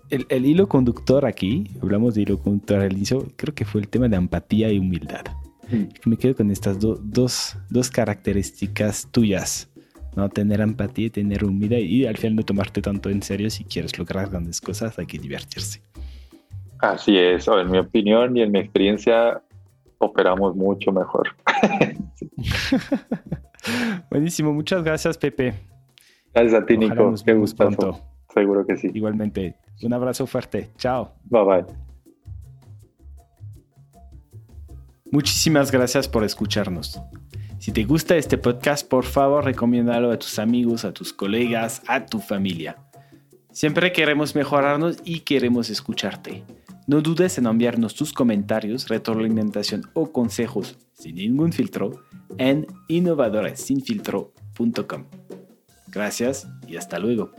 B: el, el, hilo conductor aquí, hablamos de hilo conductor al inicio, creo que fue el tema de empatía y humildad. Mm. Me quedo con estas dos, dos características tuyas. ¿no? Tener empatía y tener humildad y al final no tomarte tanto en serio si quieres lograr grandes cosas, hay que divertirse.
A: Así es, en mi opinión y en mi experiencia operamos mucho mejor. [LAUGHS]
B: Buenísimo, muchas gracias Pepe.
A: Gracias a ti Nico, qué. Seguro que sí.
B: Igualmente, un abrazo fuerte, chao.
A: Bye bye.
B: Muchísimas gracias por escucharnos. Si te gusta este podcast, por favor recomiéndalo a tus amigos, a tus colegas, a tu familia. Siempre queremos mejorarnos y queremos escucharte. No dudes en enviarnos tus comentarios, retroalimentación o consejos sin ningún filtro en innovadoresinfiltro.com. Gracias y hasta luego.